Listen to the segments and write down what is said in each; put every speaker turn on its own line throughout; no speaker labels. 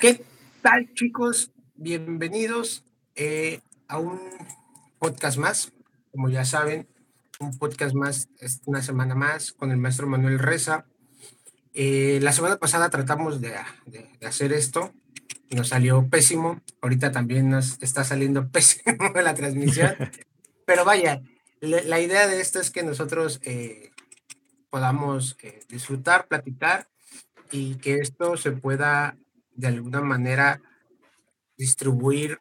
¿Qué tal chicos? Bienvenidos eh, a un podcast más. Como ya saben, un podcast más, una semana más con el maestro Manuel Reza. Eh, la semana pasada tratamos de, hacer esto nos salió pésimo. Ahorita también nos está saliendo pésimo la transmisión. Pero vaya, la, idea de esto es que nosotros eh, podamos disfrutar, platicar y que esto se pueda de alguna manera distribuir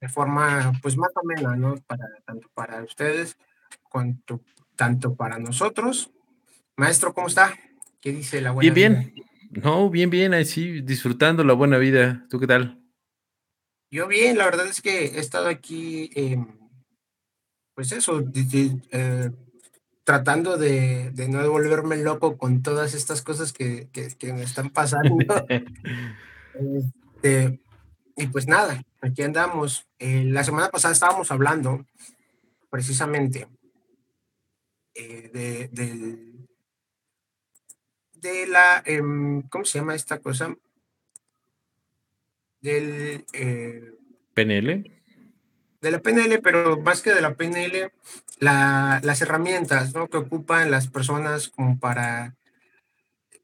de forma pues más o menos, ¿no? Para, tanto para ustedes cuanto tanto para nosotros. Maestro, ¿cómo está? ¿Qué dice la buena
Bien, bien. No, bien, bien, así disfrutando la buena vida. ¿Tú qué tal?
Yo bien, la verdad es que he estado aquí, pues eso, eh, tratando de, de, no volverme loco con todas estas cosas que, que, que me están pasando. Este, y pues nada, aquí andamos. Eh, la semana pasada estábamos hablando precisamente eh, de, de, la, em, ¿cómo se llama esta cosa? Del...
Eh, PNL.
De la PNL, pero más que de la PNL, las herramientas ¿no? que ocupan las personas como para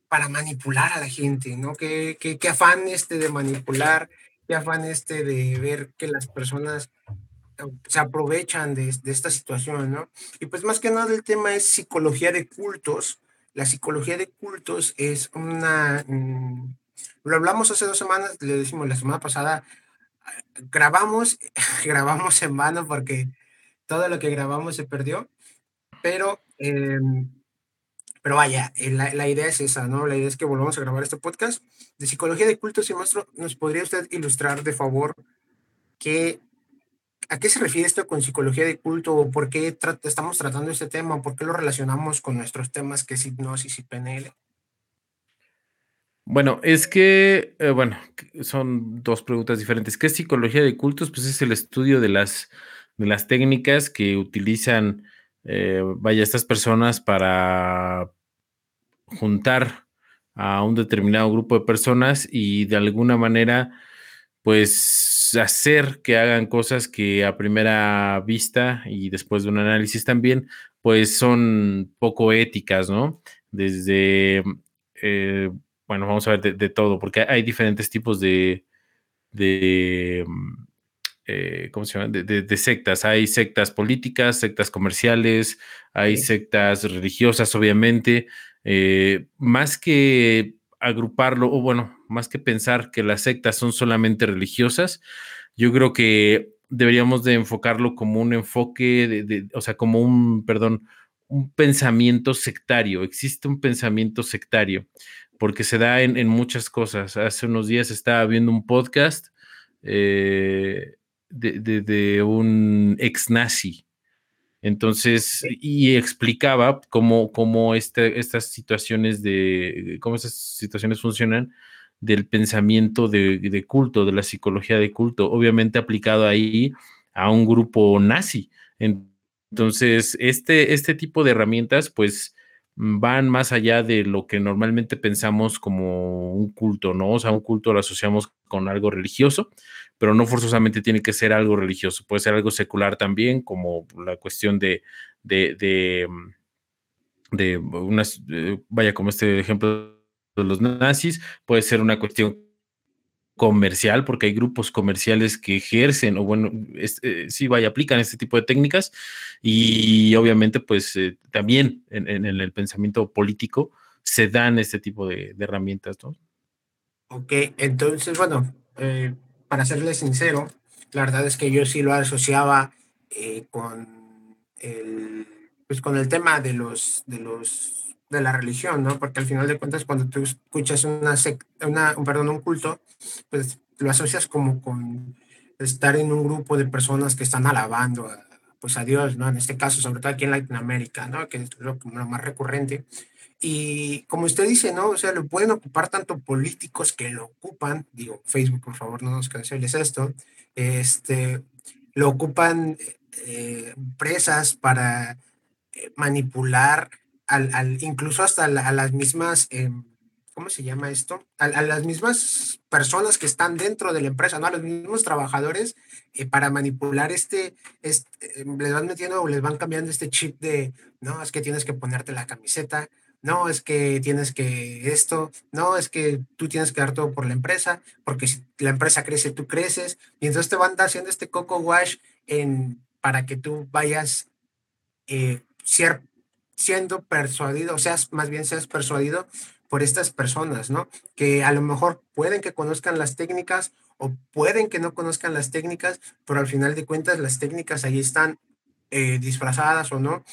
para manipular a la gente, ¿no? ¿Qué, qué, afán este de manipular, qué afán este de ver que las personas eh, se aprovechan de, de, esta situación, ¿no? Y pues más que nada el tema es psicología de cultos. La psicología de cultos es una... Mm, lo hablamos hace dos semanas, le decimos la semana pasada, grabamos, grabamos en vano porque todo lo que grabamos se perdió, pero... Eh, pero vaya, eh, la, idea es esa, ¿no? La idea es que volvamos a grabar este podcast de psicología de cultos y maestro. ¿Nos podría usted ilustrar, de favor, qué, a qué se refiere esto con psicología de culto o por qué estamos tratando este tema? ¿Por qué lo relacionamos con nuestros temas que es hipnosis y PNL?
Bueno, es que, eh, bueno, son dos preguntas diferentes. ¿Qué es psicología de cultos? Pues es el estudio de las, de las técnicas que utilizan eh, vaya, estas personas para juntar a un determinado grupo de personas y de alguna manera, pues hacer que hagan cosas que a primera vista y después de un análisis también, pues son poco éticas, ¿no? Desde, eh, bueno, vamos a ver de, todo, porque hay diferentes tipos de, de eh, ¿cómo se llama? De, sectas. Hay sectas políticas, sectas comerciales, hay sectas religiosas, obviamente. Eh, más que agruparlo, o bueno, más que pensar que las sectas son solamente religiosas, yo creo que deberíamos de enfocarlo como un enfoque, de, o sea, como un, perdón, un pensamiento sectario. Existe un pensamiento sectario porque se da en, muchas cosas. Hace unos días estaba viendo un podcast eh, de, un ex nazi. Entonces, y explicaba cómo, cómo este, estas situaciones de, cómo esas situaciones funcionan del pensamiento de, culto, de la psicología de culto, obviamente aplicado ahí a un grupo nazi. Entonces, este, este tipo de herramientas, pues, van más allá de lo que normalmente pensamos como un culto, ¿no? O sea, un culto lo asociamos con algo religioso, pero no forzosamente tiene que ser algo religioso, puede ser algo secular también, como la cuestión de, de, de, mm, unas, eh, vaya, como este ejemplo de los nazis, puede ser una cuestión comercial, porque hay grupos comerciales que ejercen, o bueno, eh, sí, vaya, aplican este tipo de técnicas, y obviamente, pues eh, también en, el pensamiento político se dan este tipo de, herramientas, ¿no?
Ok, entonces, bueno, para serle sincero, la verdad es que yo sí lo asociaba eh, con, el, pues con el tema de los, de los de la religión, ¿no? Porque al final de cuentas, cuando tú escuchas una, una un, perdón, un culto, pues lo asocias como con estar en un grupo de personas que están alabando a, pues a Dios, ¿no? En este caso, sobre todo aquí en Latinoamérica, ¿no? Que es lo, lo más recurrente. Y como usted dice, ¿no? O sea, lo pueden ocupar tanto políticos que lo ocupan, digo, Facebook, por favor, no nos canceles esto, este, lo ocupan eh, empresas para eh, manipular al, al, incluso hasta a las mismas em, ¿cómo se llama esto? A, las mismas personas que están dentro de la empresa, ¿no? A los mismos trabajadores eh, para manipular este, este, eh, les van metiendo o les van cambiando este chip de, no, es que tienes que ponerte la camiseta, no, es que tienes que esto, no, es que tú tienes que dar todo por la empresa, porque si la empresa crece, tú creces, y entonces te van haciendo este coco wash en, para que tú vayas eh, siendo persuadido, o seas más bien seas persuadido por estas personas, ¿no? Que a lo mejor pueden que conozcan las técnicas o pueden que no conozcan las técnicas, pero al final de cuentas las técnicas ahí están eh, disfrazadas o no.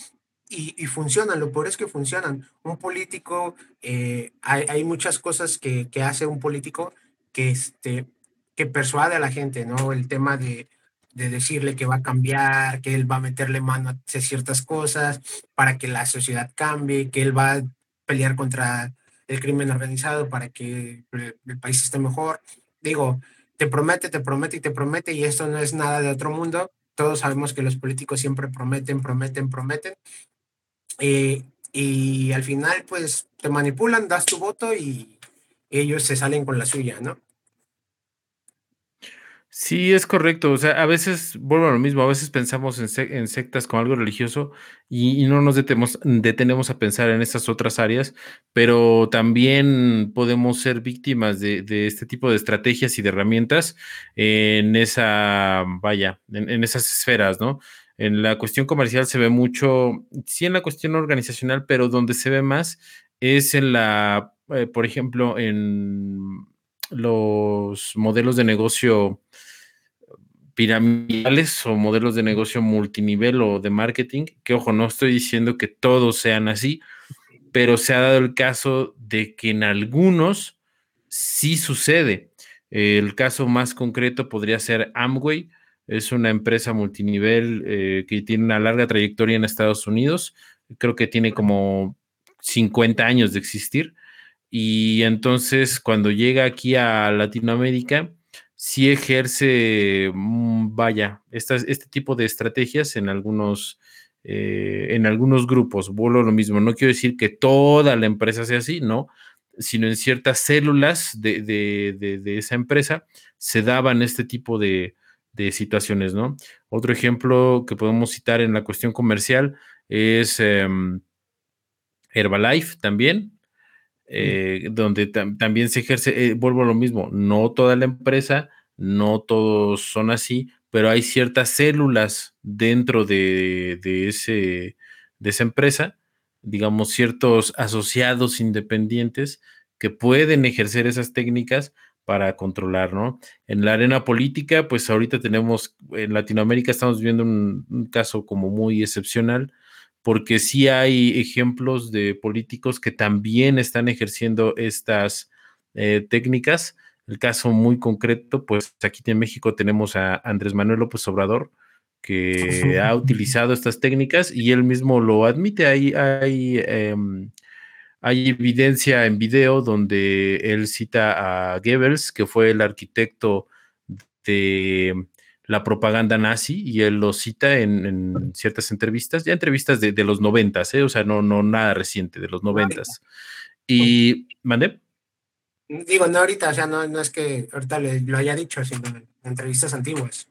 Y, funcionan, lo peor es que funcionan. Un político, eh, hay, hay, muchas cosas que, que, hace un político que, este, que persuade a la gente, ¿no? El tema de, de decirle que va a cambiar, que él va a meterle mano a ciertas cosas para que la sociedad cambie, que él va a pelear contra el crimen organizado para que el, país esté mejor. Digo, te promete, te promete y te promete y esto no es nada de otro mundo. Todos sabemos que los políticos siempre prometen, prometen, prometen. Eh, y al final, pues, te manipulan, das tu voto y ellos se salen con la suya, ¿no?
Sí, es correcto. O sea, a veces, vuelvo a lo mismo, a veces pensamos en, sectas como algo religioso y, no nos detenemos, a pensar en estas otras áreas, pero también podemos ser víctimas de, este tipo de estrategias y de herramientas en esa, vaya, en, esas esferas, ¿no? En la cuestión comercial se ve mucho, sí en la cuestión organizacional, pero donde se ve más es en la, eh, por ejemplo, en los modelos de negocio piramidales o modelos de negocio multinivel o de marketing, que ojo, no estoy diciendo que todos sean así, pero se ha dado el caso de que en algunos sí sucede. El caso más concreto podría ser Amway, es una empresa multinivel eh, que tiene una larga trayectoria en Estados Unidos, creo que tiene como 50 años de existir y entonces cuando llega aquí a Latinoamérica, sí ejerce, mm, vaya, este tipo de estrategias en algunos, eh, en algunos grupos. Vuelvo lo mismo, no quiero decir que toda la empresa sea así, no, sino en ciertas células de, esa empresa se daban este tipo de, situaciones, ¿no? Otro ejemplo que podemos citar en la cuestión comercial es em, Herbalife también, eh, donde también se ejerce, eh, vuelvo a lo mismo, no toda la empresa, no todos son así, pero hay ciertas células dentro de, ese, de esa empresa, digamos, ciertos asociados independientes que pueden ejercer esas técnicas para controlar, ¿no? En la arena política, pues ahorita tenemos, en Latinoamérica estamos viendo un caso como muy excepcional, porque sí hay ejemplos de políticos que también están ejerciendo estas eh, técnicas. El caso muy concreto, pues aquí en México tenemos a Andrés Manuel López Obrador, que ha utilizado estas técnicas y él mismo lo admite. Hay, hay, em, hay evidencia en video donde él cita a Goebbels, que fue el arquitecto de la propaganda nazi y él lo cita en, ciertas entrevistas, ya entrevistas de, los noventas, ¿eh? o sea, no, no nada reciente, de los noventas. Y, ¿mandé?
Digo, no ahorita, o sea, no, no es que ahorita lo haya dicho, sino en entrevistas antiguas.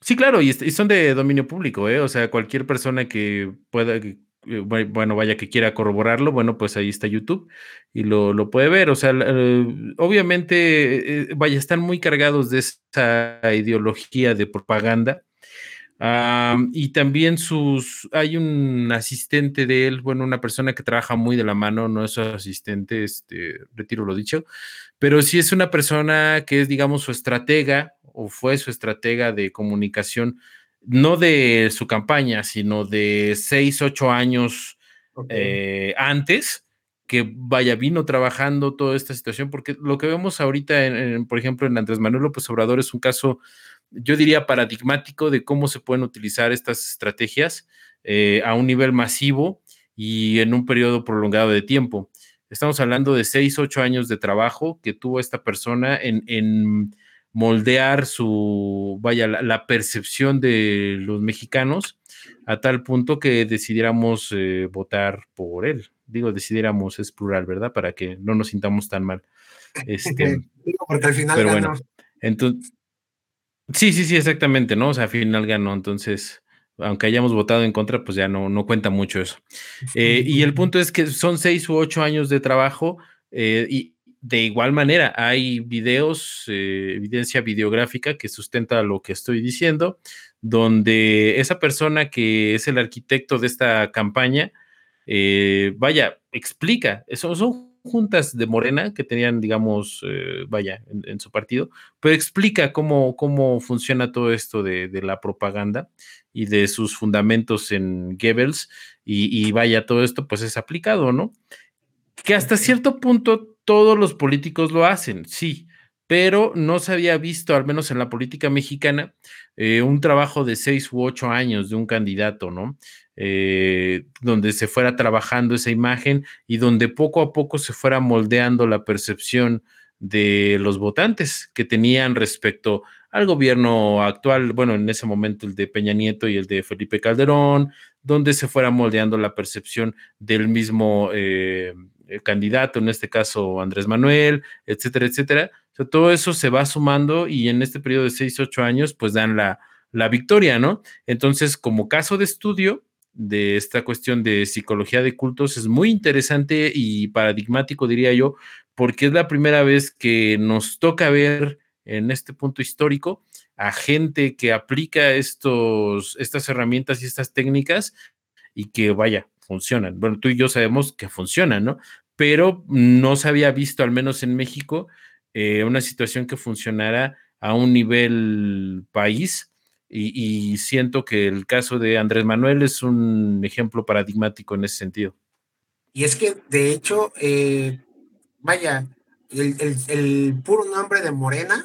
Sí, claro, y, son de dominio público, ¿eh? O sea, cualquier persona que pueda, bueno, vaya que quiera corroborarlo, bueno, pues ahí está YouTube y lo, puede ver. O sea, eh, obviamente, eh, vaya, están muy cargados de esa ideología de propaganda. y también sus, hay un asistente de él, bueno, una persona que trabaja muy de la mano, no es su asistente, este, retiro lo dicho, pero sí es una persona que es, digamos, su estratega o fue su estratega de comunicación no de su campaña, sino de seis, ocho años eh, antes, que vaya, vino trabajando toda esta situación, porque lo que vemos ahorita, en, por ejemplo, en Andrés Manuel López Obrador es un caso, yo diría, paradigmático de cómo se pueden utilizar estas estrategias eh, a un nivel masivo y en un periodo prolongado de tiempo. Estamos hablando de seis, ocho años de trabajo que tuvo esta persona en, en moldear su, vaya, la, percepción de los mexicanos a tal punto que decidiéramos eh, votar por él. digo, decidiéramos, es plural, ¿verdad? Para que no nos sintamos tan mal. Este,
Porque al final
pero bueno, entonces, sí, sí, sí, exactamente, ¿no? O sea, al final ganó, entonces, aunque hayamos votado en contra, pues ya no, no cuenta mucho eso. Eh, y el punto es que son seis u ocho años de trabajo eh, y de igual manera hay videos, eh, evidencia videográfica que sustenta lo que estoy diciendo, donde esa persona que es el arquitecto de esta campaña, vaya, explica, eso son juntas de Morena que tenían, digamos, vaya, en, su partido, pero explica cómo, cómo funciona todo esto de, de la propaganda y de sus fundamentos en Goebbels y, vaya, todo esto pues es aplicado, ¿no? Que hasta cierto punto todos los políticos lo hacen, sí, pero no se había visto, al menos en la política mexicana, eh, un trabajo de seis u ocho años de un candidato, ¿no? Eh, donde se fuera trabajando esa imagen y donde poco a poco se fuera moldeando la percepción de los votantes que tenían respecto al gobierno actual, bueno, en ese momento el de Peña Nieto y el de Felipe Calderón, donde se fuera moldeando la percepción del mismo eh, candidato, en este caso Andrés Manuel, etcétera, etcétera. todo eso se va sumando y en este periodo de seis, ocho años, pues dan la, la victoria, ¿no? Entonces, como caso de estudio, de esta cuestión de psicología de cultos es muy interesante y paradigmático, diría yo, porque es la primera vez que nos toca ver en este punto histórico a gente que aplica estos, estas herramientas y estas técnicas y que, vaya, funcionan. Bueno, tú y yo sabemos que funcionan, ¿no? Pero no se había visto, al menos en México, eh, una situación que funcionara a un nivel país. Y, siento que el caso de Andrés Manuel es un ejemplo paradigmático en ese sentido.
Y es que, de hecho, eh, vaya, el, puro nombre de Morena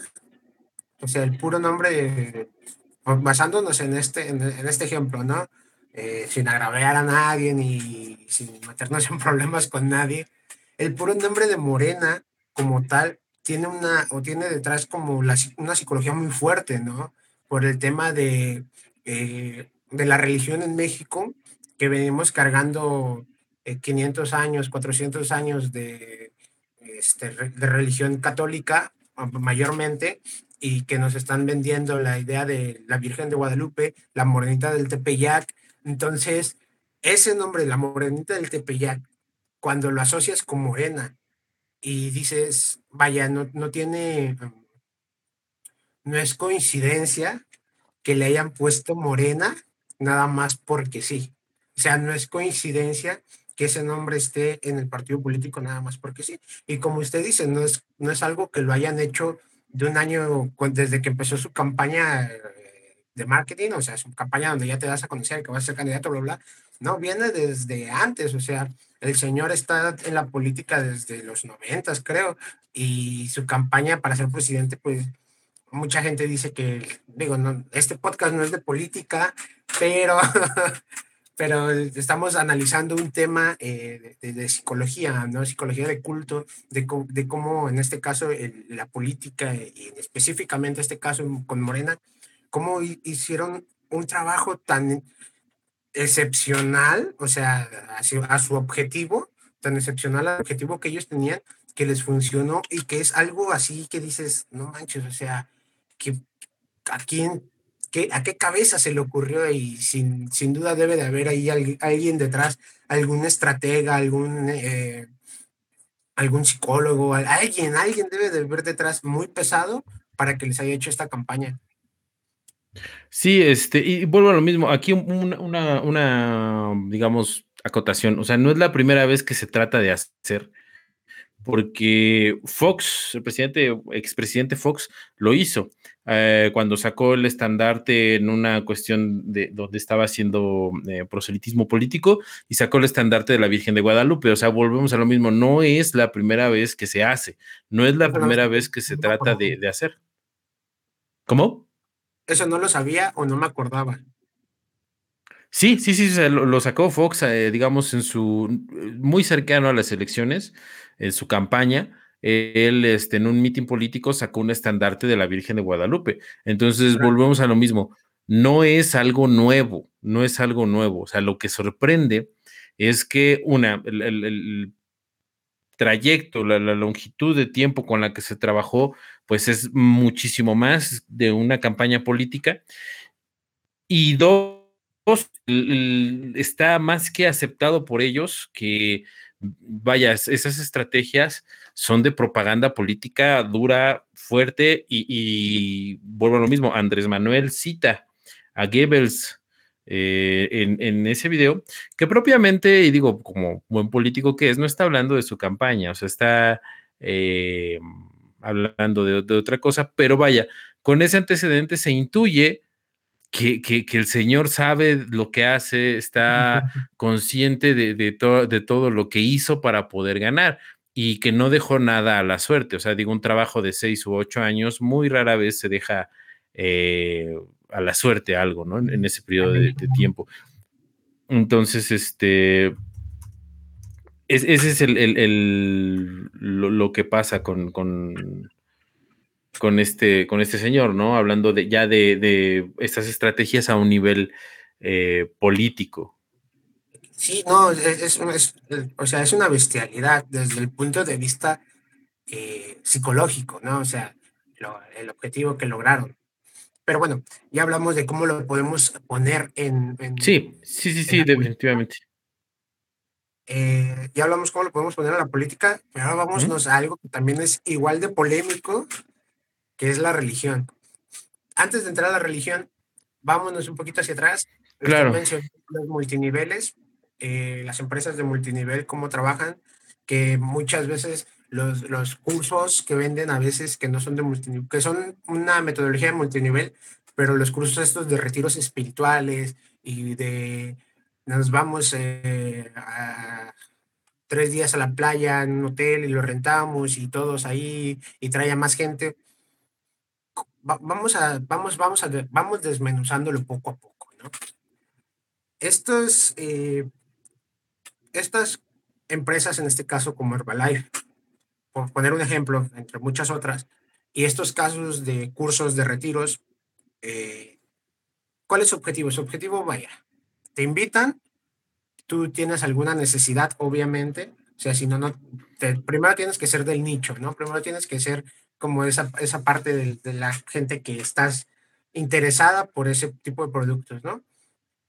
o sea, el puro nombre, basándonos en este, en, este ejemplo, ¿no? Eh, sin agraviar a nadie ni sin meternos en problemas con nadie, el puro nombre de Morena como tal tiene una, o tiene detrás como una psicología muy fuerte, ¿no? Por el tema de, eh, de la religión en México, que venimos cargando 500 eh, años, 400 años de, este, de religión católica mayormente, y que nos están vendiendo la idea de la Virgen de Guadalupe, la Morenita del Tepeyac. Entonces, ese nombre, la Morenita del Tepeyac, cuando lo asocias con Morena y dices, vaya, no, no tiene, no es coincidencia que le hayan puesto Morena nada más porque sí. O sea, no es coincidencia que ese nombre esté en el partido político nada más porque sí. Y como usted dice, no es, no es algo que lo hayan hecho de un año desde que empezó su campaña de marketing, o sea, su campaña donde ya te das a conocer que vas a ser candidato, bla, bla, no, viene desde antes, o sea, el señor está en la política desde los noventas, creo, y su campaña para ser presidente, pues, mucha gente dice que, digo, no, este podcast no es de política, pero pero estamos analizando un tema eh, de, psicología, ¿no? Psicología de culto, de, de cómo en este caso la política y específicamente este caso con Morena, cómo hicieron un trabajo tan excepcional, o sea, a su objetivo, tan excepcional al objetivo que ellos tenían, que les funcionó y que es algo así que dices, no manches, o sea, que a quién ¿A qué cabeza se le ocurrió? Y sin, sin duda debe de haber ahí alguien detrás, algún estratega, algún, eh, algún psicólogo, alguien, alguien debe de haber detrás muy pesado para que les haya hecho esta campaña.
Sí, este, y vuelvo a lo mismo, aquí una, una, digamos, acotación, o sea, no es la primera vez que se trata de hacer, porque Fox, el presidente, expresidente Fox, lo hizo. Eh, cuando sacó el estandarte en una cuestión de donde estaba haciendo eh, proselitismo político y sacó el estandarte de la Virgen de Guadalupe. O sea, volvemos a lo mismo, no es la primera vez que se hace, no es la primera vez que se trata de, hacer. ¿Cómo?
Eso no lo sabía o no me acordaba.
Sí, sí, sí, lo, sacó Fox, eh, digamos, en su muy cercano a las elecciones, en su campaña él este, en un mitin político sacó un estandarte de la Virgen de Guadalupe. Entonces, volvemos a lo mismo. No es algo nuevo, no es algo nuevo. O sea, lo que sorprende es que una, el, trayecto, la, longitud de tiempo con la que se trabajó, pues es muchísimo más de una campaña política. Y dos, está más que aceptado por ellos que, vaya, esas estrategias son de propaganda política dura, fuerte y, vuelvo a lo mismo, Andrés Manuel cita a Goebbels eh, en, ese video, que propiamente, y digo, como buen político que es, no está hablando de su campaña, o sea, está eh, hablando de, otra cosa, pero vaya, con ese antecedente se intuye que, el señor sabe lo que hace, está consciente de, de todo lo que hizo para poder ganar y que no dejó nada a la suerte. O sea, digo, un trabajo de seis u ocho años muy rara vez se deja eh, a la suerte algo, ¿no? En, ese periodo de, tiempo. Entonces, este, ese es el, lo, que pasa con, con, este, con este señor, ¿no? Hablando de, ya de, estas estrategias a un nivel eh, político.
Sí, no, es, o sea, es una bestialidad desde el punto de vista eh, psicológico, ¿no? O sea, el objetivo que lograron. Pero bueno, ya hablamos de cómo lo podemos poner en...
sí, sí, sí, sí, definitivamente.
Eh, ya hablamos cómo lo podemos poner en la política, pero ahora vámonos a algo que también es igual de polémico, que es la religión. Antes de entrar a la religión, vámonos un poquito hacia atrás.
Claro.
Los multiniveles, eh, las empresas de multinivel, cómo trabajan, que muchas veces los, los cursos que venden a veces que no son de multinivel, que son una metodología de multinivel, pero los cursos estos de retiros espirituales y de nos vamos eh, a tres días a la playa en un hotel y lo rentamos y todos ahí y trae a más gente. vamos a, vamos, vamos a, vamos desmenuzándolo poco a poco, ¿no? Estos eh, estas empresas, en este caso como Herbalife, por poner un ejemplo, entre muchas otras, y estos casos de cursos de retiros, eh, ¿cuál es su objetivo? Su objetivo, vaya, te invitan, tú tienes alguna necesidad, obviamente, o sea, si no, no, primero tienes que ser del nicho, ¿no? Primero tienes que ser como esa, esa parte de, de la gente que estás interesada por ese tipo de productos, ¿no?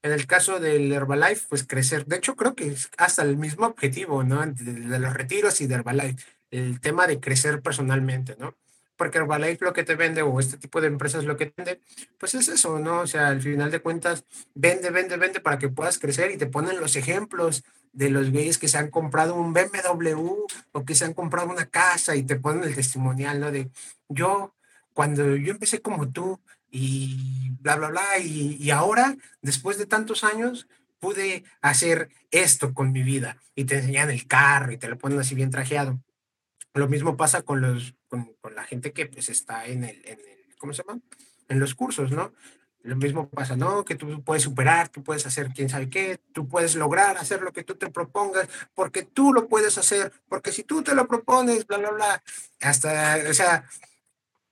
En el caso del Herbalife, pues crecer. De hecho, creo que es hasta el mismo objetivo, ¿no? De, los retiros y de Herbalife. El tema de crecer personalmente, ¿no? Porque Herbalife lo que te vende, o este tipo de empresas lo que vende, pues es eso, ¿no? O sea, al final de cuentas, vende, vende, vende para que puedas crecer y te ponen los ejemplos de los gays que se han comprado un BMW o que se han comprado una casa y te ponen el testimonial, ¿no? De yo, cuando yo empecé como tú, y bla, bla, bla. Y, ahora, después de tantos años, pude hacer esto con mi vida. Y te enseñan el carro y te lo ponen así bien trajeado. Lo mismo pasa con, los, con, la gente que pues está en el, en el, ¿cómo se llama? En los cursos, ¿no? Lo mismo pasa, ¿no? Que tú puedes superar, tú puedes hacer quién sabe qué, tú puedes lograr hacer lo que tú te propongas, porque tú lo puedes hacer, porque si tú te lo propones, bla, bla, bla. Hasta, o sea,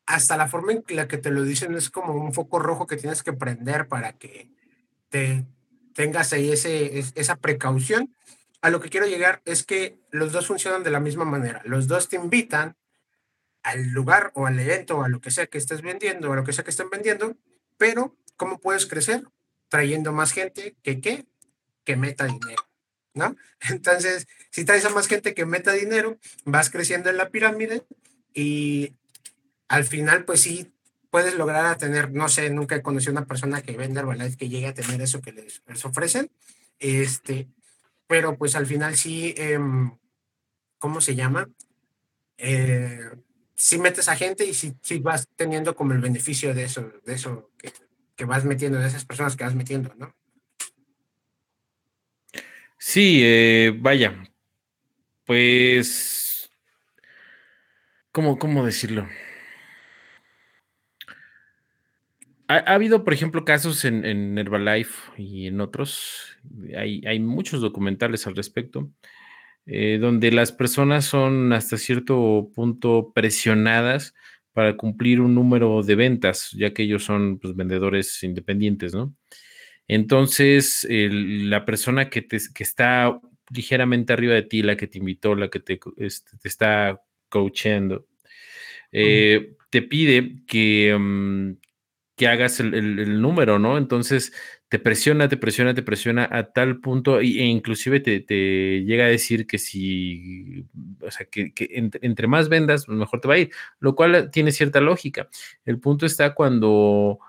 hasta la forma en la que te lo dicen es como un foco rojo que tienes que prender para que te tengas ahí ese, esa precaución. A lo que quiero llegar es que los dos funcionan de la misma manera. Los dos te invitan al lugar o al evento o a lo que sea que estés vendiendo o a lo que sea que estén vendiendo, pero ¿cómo puedes crecer? Trayendo más gente que qué? Que meta dinero, ¿no? Entonces, si traes a más gente que meta dinero, vas creciendo en la pirámide y al final, pues sí, puedes lograr a tener, no sé, nunca he conocido una persona que venda Herbalife que llegue a tener eso que les, ofrecen, este, pero pues al final sí, em, ¿cómo se llama? Eh, sí metes a gente y sí, vas teniendo como el beneficio de eso, de eso que, que vas metiendo, de esas personas que vas metiendo, ¿no?
Sí, eh, vaya, pues, ¿cómo, cómo decirlo? Ha, habido, por ejemplo, casos en, Herbalife y en otros, hay, hay muchos documentales al respecto, eh, donde las personas son hasta cierto punto presionadas para cumplir un número de ventas, ya que ellos son pues, vendedores independientes, ¿no? Entonces, la persona que, que está ligeramente arriba de ti, la que te invitó, la que te, este, te está coachando, eh, te pide que, mm, que hagas el, número, ¿no? Entonces te presiona, te presiona, te presiona a tal punto e inclusive te, llega a decir que si, o sea, que, entre, más vendas, mejor te va a ir, lo cual tiene cierta lógica. El punto está cuando,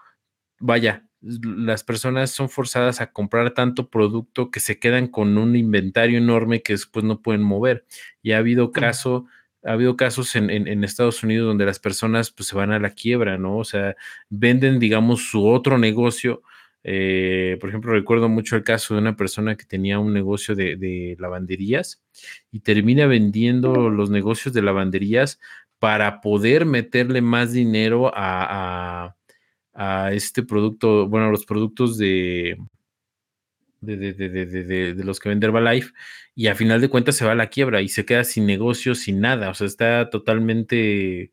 vaya, las personas son forzadas a comprar tanto producto que se quedan con un inventario enorme que después no pueden mover. Y ha habido caso ha habido casos en, Estados Unidos donde las personas pues, se van a la quiebra, ¿no? O sea, venden, digamos, su otro negocio. Eh, por ejemplo, recuerdo mucho el caso de una persona que tenía un negocio de, lavanderías y termina vendiendo los negocios de lavanderías para poder meterle más dinero a, a este producto, bueno, los productos de, de, los que vende Herbalife y a final de cuentas se va a la quiebra y se queda sin negocio, sin nada, o sea, está totalmente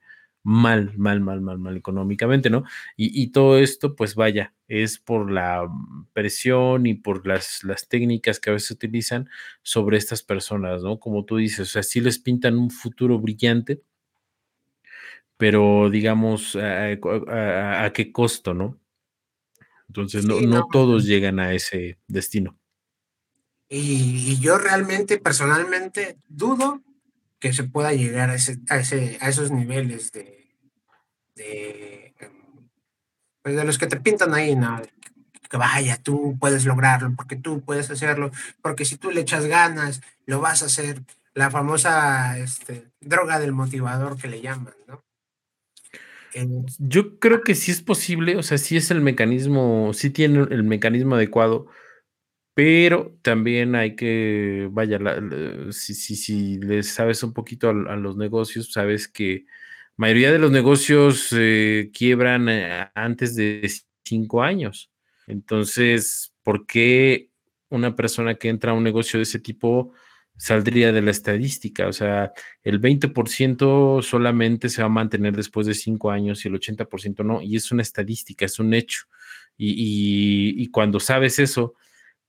mal, mal, mal, mal, mal económicamente, ¿no? Y, todo esto, pues vaya, es por la presión y por las, las técnicas que a veces utilizan sobre estas personas, ¿no? Como tú dices, o sea, sí les pintan un futuro brillante, pero digamos, a qué costo, ¿no? Entonces, no, todos llegan a ese destino.
Y, yo realmente, personalmente, dudo que se pueda llegar a, ese, a, ese, a esos niveles de, de, em, pues de los que te pintan ahí, ¿no? Que vaya, tú puedes lograrlo, porque tú puedes hacerlo, porque si tú le echas ganas, lo vas a hacer. La famosa este, droga del motivador que le llaman, ¿no?
Yo creo que sí es posible, o sea, sí es el mecanismo, sí tiene el mecanismo adecuado, pero también hay que, vaya, si, si, si le sabes un poquito a, los negocios, sabes que mayoría de los negocios eh, quiebran eh, antes de cinco años. Entonces, ¿por qué una persona que entra a un negocio de ese tipo saldría de la estadística. O sea, el 20% solamente se va a mantener después de cinco años y el 80% no. Y es una estadística, es un hecho. Y, cuando sabes eso,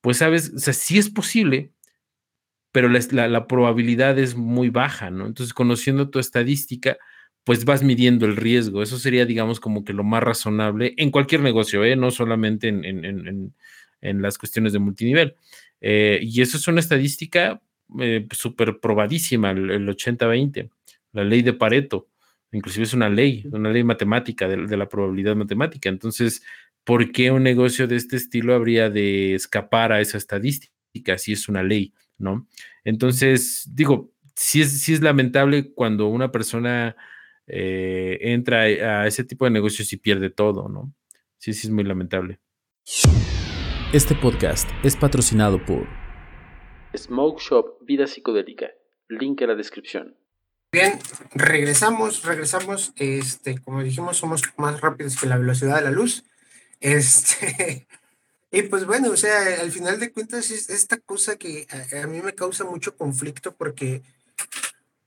pues sabes, o sea, sí es posible, pero la, probabilidad es muy baja, ¿no? Entonces, conociendo tu estadística, pues vas midiendo el riesgo. Eso sería, digamos, como que lo más razonable en cualquier negocio, ¿eh? No solamente en, las cuestiones de multinivel. Eh, y eso es una estadística eh, súper probadísima, el, 80-20, la ley de Pareto, inclusive es una ley, una ley matemática de, la probabilidad matemática. Entonces, ¿por qué un negocio de este estilo habría de escapar a esa estadística si es una ley, no? Entonces, digo, sí es, es lamentable cuando una persona eh, entra a ese tipo de negocios y pierde todo, ¿no? Sí, sí es muy lamentable.
Este podcast es patrocinado por
Smoke Shop Vida Psicodélica. Link en la descripción.
Bien, regresamos, regresamos. Este, como dijimos, somos más rápidos que la velocidad de la luz. Este, y pues bueno, o sea, al final de cuentas es esta cosa que a, mí me causa mucho conflicto porque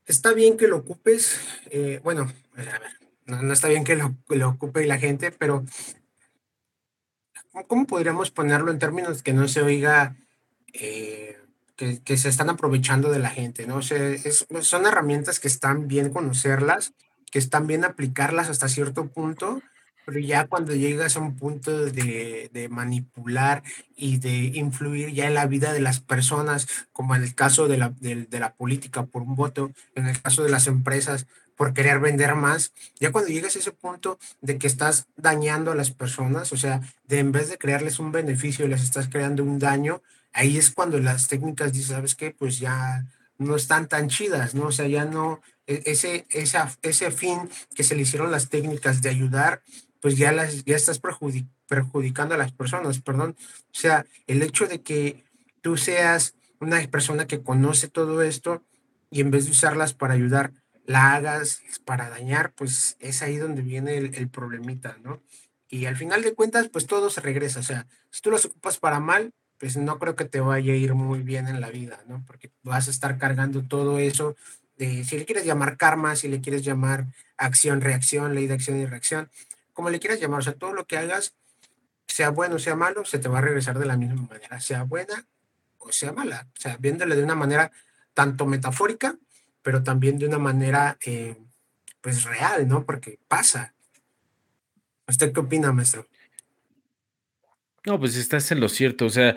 está bien que lo ocupes, eh, bueno, a ver, no, está bien que lo, lo ocupe la gente, pero ¿cómo podríamos ponerlo en términos que no se oiga eh, que, se están aprovechando de la gente, ¿no? Son herramientas que están bien conocerlas, que están bien aplicarlas hasta cierto punto, pero ya cuando llegas a un punto de, de, manipular y de influir ya en la vida de las personas, como en el caso de la, de, de la política por un voto, en el caso de las empresas por querer vender más, ya cuando llegas a ese punto de que estás dañando a las personas, o sea, de en vez de crearles un beneficio, les estás creando un daño, ahí es cuando las técnicas dicen, ¿sabes qué? Pues ya no están tan chidas, ¿no? O sea, ya no, e, ese, esa, ese fin que se le hicieron las técnicas de ayudar, pues ya, las, ya estás perjudicando a las personas, perdón. O sea, el hecho de que tú seas una persona que conoce todo esto y en vez de usarlas para ayudar, la hagas para dañar, pues es ahí donde viene el, el problemita, ¿no? Y al final de cuentas, pues todo se regresa. O sea, si tú las ocupas para mal, pues no creo que te vaya a ir muy bien en la vida, ¿no? Porque vas a estar cargando todo eso, de, si le quieres llamar karma, si le quieres llamar acción, reacción, ley de acción y reacción, como le quieras llamar, o sea, todo lo que hagas, sea bueno, sea malo, se te va a regresar de la misma manera, sea buena o sea mala, o sea, viéndole de una manera tanto metafórica, pero también de una manera, eh, pues, real, ¿no? Porque pasa. ¿Usted qué opina, maestro?
No, pues estás en lo cierto. O sea,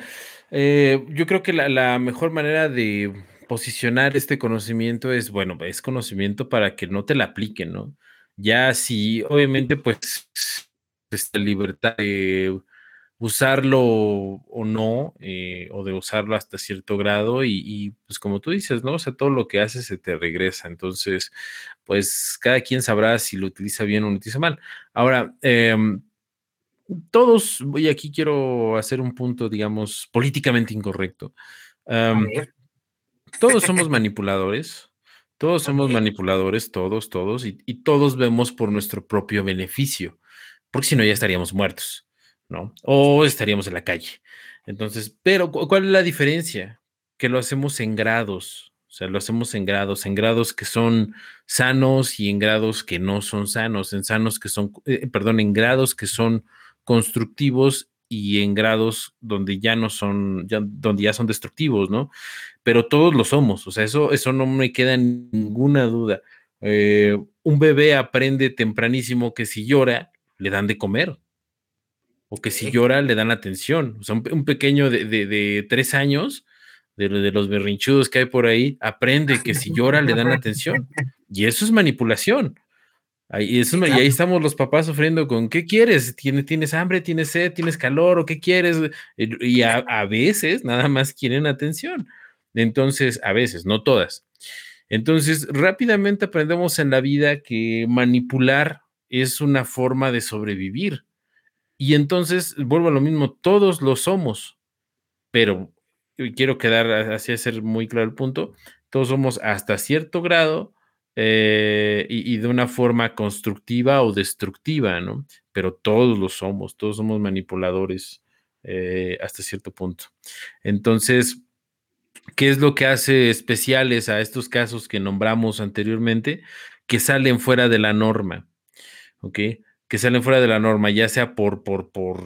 eh, yo creo que la, la, mejor manera de posicionar este conocimiento es, bueno, es conocimiento para que no te la apliquen, ¿no? Ya si, obviamente, pues, esta libertad de usarlo o no, eh, o de usarlo hasta cierto grado, y, y, pues como tú dices, ¿no? O sea, todo lo que haces se te regresa. Entonces, pues cada quien sabrá si lo utiliza bien o lo utiliza mal. Ahora, eh, todos, y aquí quiero hacer un punto, digamos, políticamente incorrecto. Um, todos somos manipuladores, todos somos manipuladores, todos, todos, y, y, todos vemos por nuestro propio beneficio, porque si no ya estaríamos muertos, ¿no? O estaríamos en la calle. Entonces, pero ¿cuál es la diferencia? Que lo hacemos en grados, o sea, lo hacemos en grados, en grados que son sanos y en grados que no son sanos, en sanos que son, eh, perdón, en grados que son constructivos y en grados donde ya no son, ya, donde ya son destructivos, ¿no? Pero todos lo somos, o sea, eso, eso no me queda ninguna duda. Eh, un bebé aprende tempranísimo que si llora, le dan de comer, o que si llora, le dan atención. O sea, un, un pequeño de, de, de, tres años, de, de los berrinchudos que hay por ahí, aprende que si llora, le dan atención. Y eso es manipulación. Ahí, eso, y ahí estamos los papás sufriendo con, ¿qué quieres? ¿Tienes, ¿Tienes hambre? ¿Tienes sed? ¿Tienes calor? ¿O qué quieres? Y a, a, veces nada más quieren atención. Entonces, a veces, no todas. Entonces, rápidamente aprendemos en la vida que manipular es una forma de sobrevivir. Y entonces, vuelvo a lo mismo, todos lo somos, pero quiero quedar así, hacer muy claro el punto, todos somos hasta cierto grado eh, y, de una forma constructiva o destructiva, ¿no? Pero todos lo somos, todos somos manipuladores eh, hasta cierto punto. Entonces, ¿qué es lo que hace especiales a estos casos que nombramos anteriormente? Que salen fuera de la norma, ¿ok? Que salen fuera de la norma, ya sea por, por, por,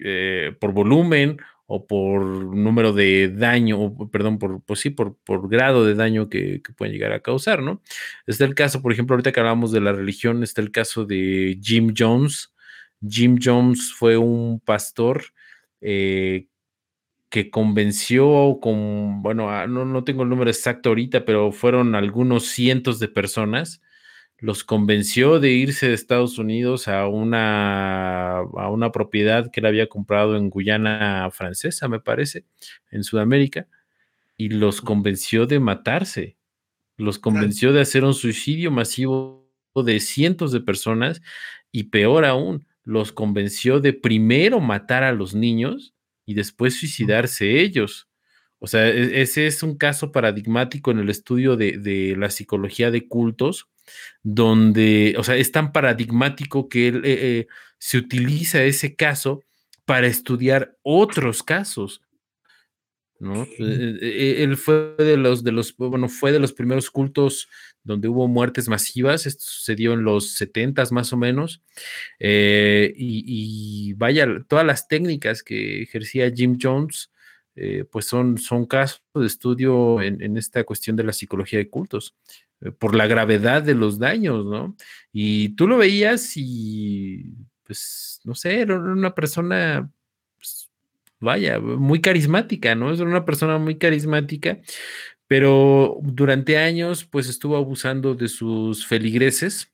eh, por volumen o por número de daño, o perdón, por, pues sí, por, por grado de daño que, que, pueden llegar a causar, ¿no? Está el caso, por ejemplo, ahorita que hablamos de la religión, está el caso de Jim Jones. Jim Jones fue un pastor eh, que convenció con, bueno, no, no tengo el número exacto ahorita, pero fueron algunos cientos de personas los convenció de irse de Estados Unidos a una, a una propiedad que él había comprado en Guyana francesa, me parece, en Sudamérica, y los convenció de matarse, los convenció de hacer un suicidio masivo de cientos de personas y peor aún, los convenció de primero matar a los niños y después suicidarse ellos. O sea, e-, ese es un caso paradigmático en el estudio de, de la psicología de cultos, donde, o sea, es tan paradigmático que él, eh, eh, se utiliza ese caso para estudiar otros casos. ¿no? Eh, él fue de los, de los, bueno, fue de los primeros cultos donde hubo muertes masivas, esto sucedió en los 70 más o menos, eh, y, y, vaya, todas las técnicas que ejercía Jim Jones, eh, pues son, son casos de estudio en, en, esta cuestión de la psicología de cultos. Eh, por la gravedad de los daños, ¿no? Y tú lo veías y, pues, no sé, era una persona, pues, vaya, muy carismática, ¿no? Es una persona muy carismática, pero durante años, pues, estuvo abusando de sus feligreses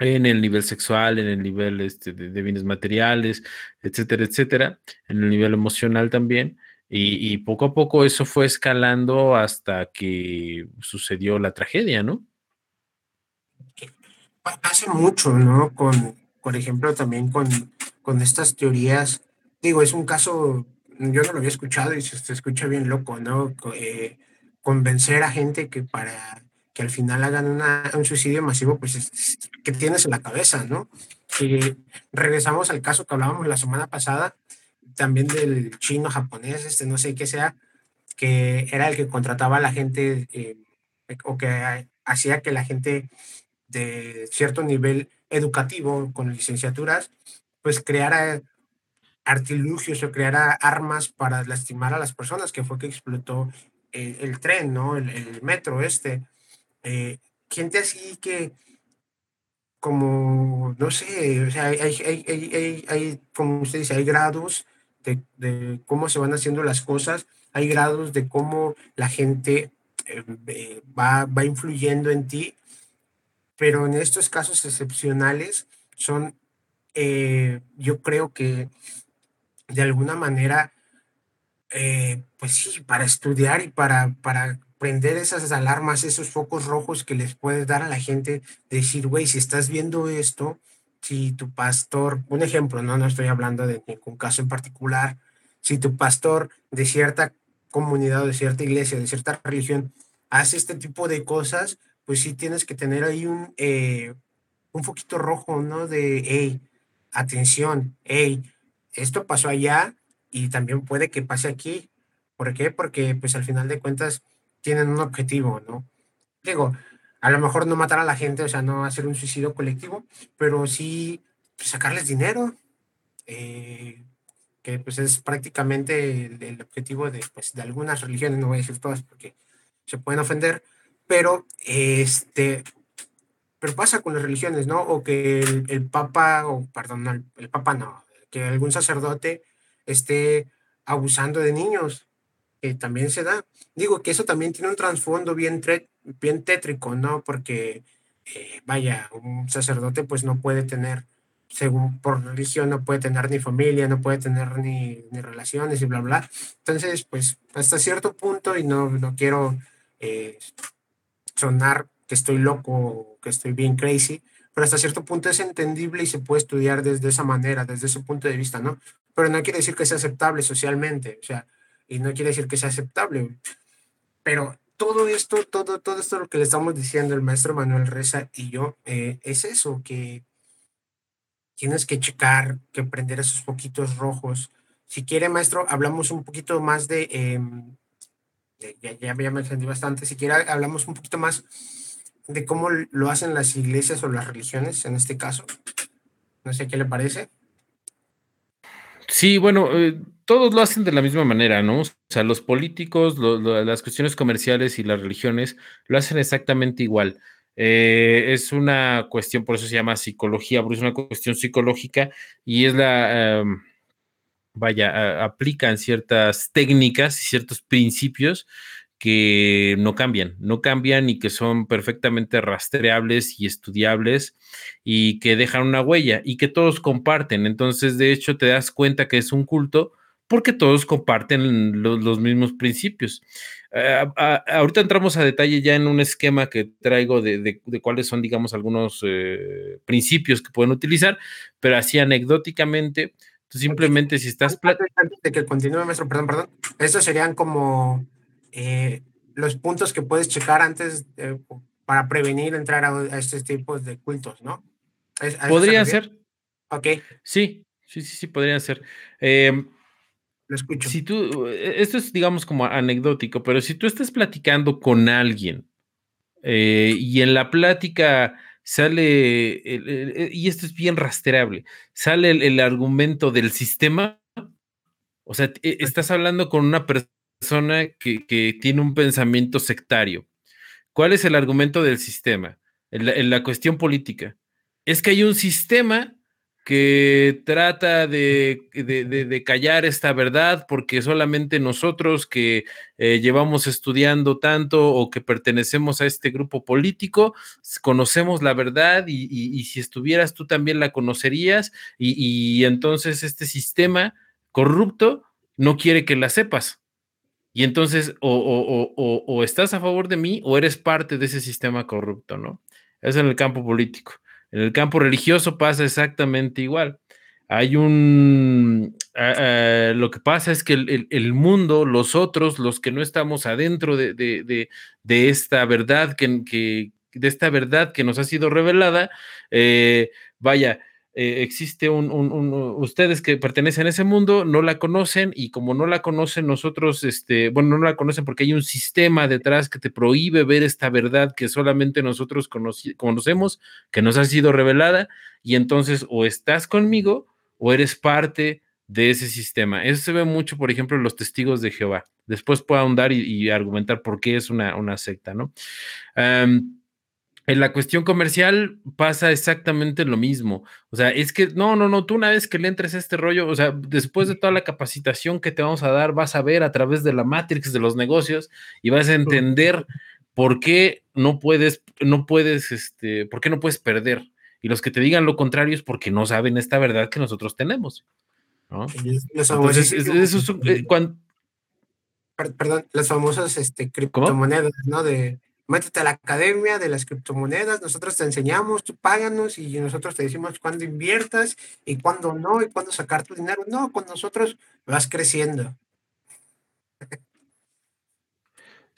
en el nivel sexual, en el nivel este, de, de bienes materiales, etcétera, etcétera, en el nivel emocional también. Y, poco a poco eso fue escalando hasta que sucedió la tragedia, ¿no?
Hace mucho, ¿no? Con, por ejemplo, también con, con estas teorías, digo, es un caso, yo no lo había escuchado y se, escucha bien loco, ¿no? Eh, convencer a gente que para que al final hagan una, un suicidio masivo, pues es, que tienes en la cabeza, ¿no? Y regresamos al caso que hablábamos la semana pasada, también del chino japonés, este no sé qué sea, que era el que contrataba a la gente eh, o que hacía que la gente de cierto nivel educativo con licenciaturas, pues creara artilugios o creara armas para lastimar a las personas, que fue que explotó el, tren, ¿no? El, metro este. Eh, gente así que, como, no sé, o sea, hay, hay, hay, hay como usted dice, hay grados de, cómo se van haciendo las cosas, hay grados de cómo la gente eh, va, va influyendo en ti, pero en estos casos excepcionales son, eh, yo creo que de alguna manera, eh, pues sí, para estudiar y para, para prender esas alarmas, esos focos rojos que les puedes dar a la gente, decir, güey, si estás viendo esto, si tu pastor, un ejemplo, no, no estoy hablando de ningún caso en particular, si tu pastor de cierta comunidad de cierta iglesia, de cierta religión, hace este tipo de cosas, pues sí tienes que tener ahí un, eh, un foquito rojo, ¿no? De, hey, atención, hey, esto pasó allá y también puede que pase aquí. ¿Por qué? Porque pues al final de cuentas tienen un objetivo, ¿no? Digo, a lo mejor no matar a la gente, o sea, no hacer un suicidio colectivo, pero sí pues, sacarles dinero, eh, que pues es prácticamente el, objetivo de, pues, de algunas religiones, no voy a decir todas porque se pueden ofender, pero este, pero pasa con las religiones, ¿no? O que el, papa, o perdón, el papa no, que algún sacerdote esté abusando de niños, que también se da. Digo que eso también tiene un trasfondo bien, bien tétrico, ¿no? Porque, eh, vaya, un sacerdote pues no puede tener, según por religión, no puede tener ni familia, no puede tener ni, ni relaciones y bla, bla. Entonces, pues hasta cierto punto, y no, no quiero eh, sonar que estoy loco, que estoy bien crazy, pero hasta cierto punto es entendible y se puede estudiar desde esa manera, desde ese punto de vista, ¿no? Pero no quiere decir que sea aceptable socialmente, o sea, y no quiere decir que sea aceptable. Pero todo esto, todo, todo esto lo que le estamos diciendo el maestro Manuel Reza y yo, eh, es eso, que tienes que checar, que prender esos poquitos rojos. Si quiere, maestro, hablamos un poquito más de, em, ya, ya, me entendí bastante, si quiere, hablamos un poquito más de cómo lo hacen las iglesias o las religiones en este caso. No sé qué le parece.
Sí, bueno, eh, todos lo hacen de la misma manera, ¿no? O sea, los políticos, las cuestiones comerciales y las religiones lo hacen exactamente igual. Eh, es una cuestión, por eso se llama psicología, porque es una cuestión psicológica y es la, em, vaya, aplican ciertas técnicas y ciertos principios que no cambian, no cambian y que son perfectamente rastreables y estudiables y que dejan una huella y que todos comparten. Entonces, de hecho, te das cuenta que es un culto porque todos comparten los, mismos principios. Eh, ahorita entramos a detalle ya en un esquema que traigo de, cuáles son, digamos, algunos eh, principios que pueden utilizar, pero así anecdóticamente, simplemente si estás...
Antes de que continúe, maestro, perdón, perdón, estos serían como eh, los puntos que puedes checar antes para prevenir entrar a, estos tipos de cultos, ¿no?
Podría ser.
Ok.
Sí, sí, sí, sí, podría ser. Em,
Lo escucho.
Si tú, e, esto es, digamos, como anecdótico, pero si tú estás platicando con alguien eh, y en la plática sale, y esto es bien rastreable, sale el, argumento del sistema, o sea, e, estás hablando con una persona persona que, tiene un pensamiento sectario. ¿Cuál es el argumento del sistema? En la, cuestión política. Es que hay un sistema que trata de, callar esta verdad porque solamente nosotros que eh, llevamos estudiando tanto o que pertenecemos a este grupo político, conocemos la verdad y, si estuvieras tú también la conocerías y entonces este sistema corrupto no quiere que la sepas. Y entonces o, estás a favor de mí o eres parte de ese sistema corrupto, ¿no? Eso en el campo político. En el campo religioso pasa exactamente igual. Hay un... lo que pasa es que el, mundo, los otros, los que no estamos adentro de, esta verdad que, de esta verdad que nos ha sido revelada, eh, vaya, eh, existe un, ustedes que pertenecen a ese mundo no la conocen y como no la conocen nosotros, este, bueno, no la conocen porque hay un sistema detrás que te prohíbe ver esta verdad que solamente nosotros conocemos, que nos ha sido revelada y entonces o estás conmigo o eres parte de ese sistema. Eso se ve mucho, por ejemplo, en los testigos de Jehová. Después puedo ahondar y, argumentar por qué es una, una secta, ¿no? En la cuestión comercial pasa exactamente lo mismo. O sea, es que no, no, no, tú una vez que le entres a este rollo, o sea, después de toda la capacitación que te vamos a dar, vas a ver a través de la matrix de los negocios y vas a entender por qué no puedes, no puedes, este, por qué no puedes perder. Y los que te digan lo contrario es porque no saben esta verdad que nosotros tenemos. Entonces,
eso es, cuando, perdón, las famosas este, criptomonedas, ¿no? De métete a la academia de las criptomonedas, nosotros te enseñamos, tú páganos y nosotros te decimos cuándo inviertas y cuándo no y cuándo sacar tu dinero. No, con nosotros vas creciendo.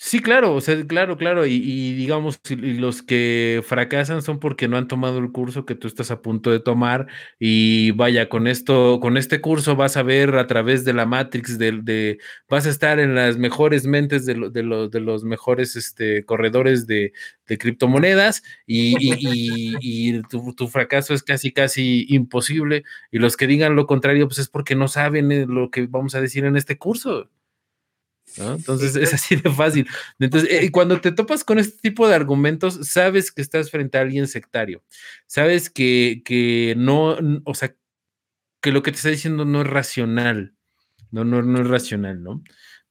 Sí, claro, o sea, claro, claro, y, digamos, y los que fracasan son porque no han tomado el curso que tú estás a punto de tomar y vaya, con esto, con este curso vas a ver a través de la Matrix, de, vas a estar en las mejores mentes de, de, de los mejores este, corredores de, criptomonedas y, y tu, tu, fracaso es casi, casi imposible y los que digan lo contrario, pues es porque no saben eh, lo que vamos a decir en este curso. Entonces es así de fácil. Entonces, eh, cuando te topas con este tipo de argumentos, sabes que estás frente a alguien sectario. Sabes que, que no, o sea, que lo que te está diciendo no es racional. No, no, no es racional, ¿no?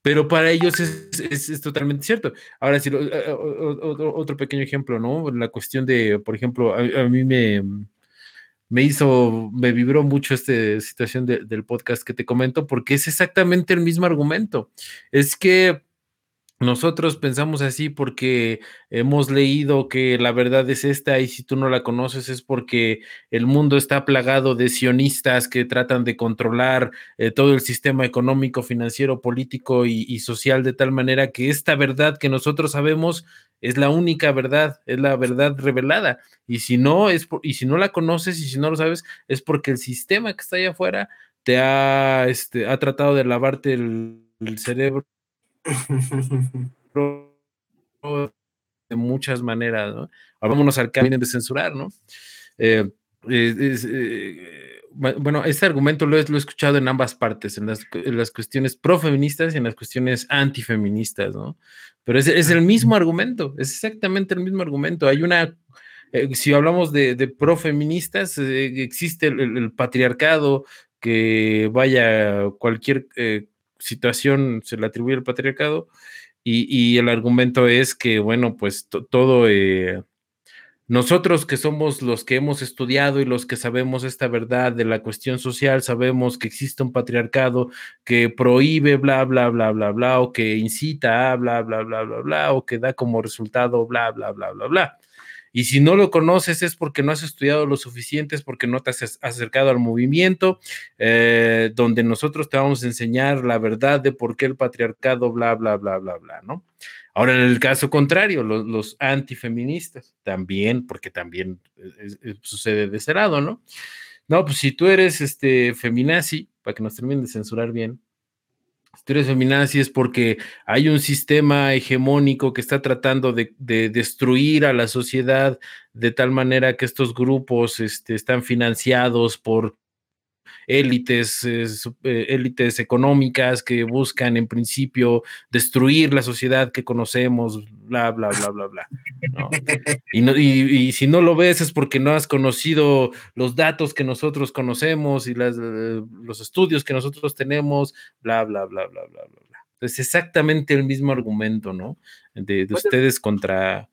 Pero para ellos es, totalmente cierto. Ahora, sí, eh, eh, otro, pequeño ejemplo, ¿no? La cuestión de, por ejemplo, a mí me, me hizo, me vibró mucho esta situación del podcast que te comento, porque es exactamente el mismo argumento. Es que nosotros pensamos así porque hemos leído que la verdad es esta y si tú no la conoces es porque el mundo está plagado de sionistas que tratan de controlar eh, todo el sistema económico, financiero, político y, social de tal manera que esta verdad que nosotros sabemos es la única verdad, es la verdad revelada. Y si no es y si no la conoces y si no lo sabes es porque el sistema que está allá afuera te ha, este, ha tratado de lavarte el cerebro de muchas maneras, ¿no? Ahora vámonos al camino de censurar, ¿no? Eh, eh, bueno, este argumento lo he, escuchado en ambas partes, en las, en las, cuestiones profeministas y en las cuestiones antifeministas, ¿no? Pero es, el mismo argumento, es exactamente el mismo argumento. Hay una, eh, si hablamos de, de profeministas, existe el, el, patriarcado, que vaya cualquier situación se le atribuye al patriarcado y, el argumento es que, bueno, pues todo, eh, nosotros que somos los que hemos estudiado y los que sabemos esta verdad de la cuestión social, sabemos que existe un patriarcado que prohíbe bla, bla, bla, bla, bla, o que incita a bla, bla, bla, bla, bla, o que da como resultado bla, bla, bla, bla, bla. Y si no lo conoces es porque no has estudiado lo suficiente, es porque no te has acercado al movimiento, eh, donde nosotros te vamos a enseñar la verdad de por qué el patriarcado, bla, bla, bla, bla, bla, ¿no? Ahora, en el caso contrario, los, antifeministas, también, porque también sucede de ese lado, ¿no? No, pues si tú eres este feminazi, para que nos terminen de censurar bien, si tú eres feminazi es porque hay un sistema hegemónico que está tratando de, destruir a la sociedad de tal manera que estos grupos este, están financiados por élites, eh, élites económicas que buscan en principio destruir la sociedad que conocemos, bla, bla, bla, bla, bla. Y, si no lo ves es porque no has conocido los datos que nosotros conocemos y las, eh, los estudios que nosotros tenemos, bla, bla, bla, bla, bla, bla. bla. Es exactamente el mismo argumento, ¿no? De, de ustedes contra,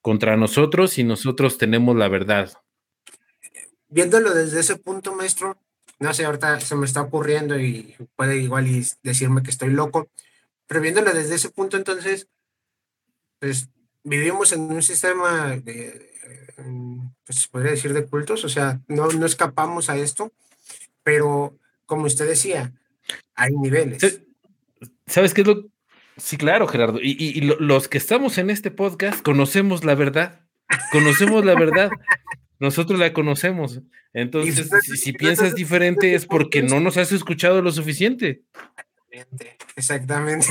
contra nosotros y nosotros tenemos la verdad.
Viéndolo desde ese punto, maestro, no sé, ahorita se me está ocurriendo y puede igual y decirme que estoy loco, pero viéndolo desde ese punto, entonces, pues vivimos en un sistema de, pues podría decir de cultos, o sea, no, no escapamos a esto, pero como usted decía, hay niveles.
¿Sabes qué es lo? Sí, claro, Gerardo. Y, y los que estamos en este podcast conocemos la verdad. Conocemos la verdad. Nosotros la conocemos. Entonces, si, piensas diferente es porque no nos has escuchado lo suficiente.
Exactamente.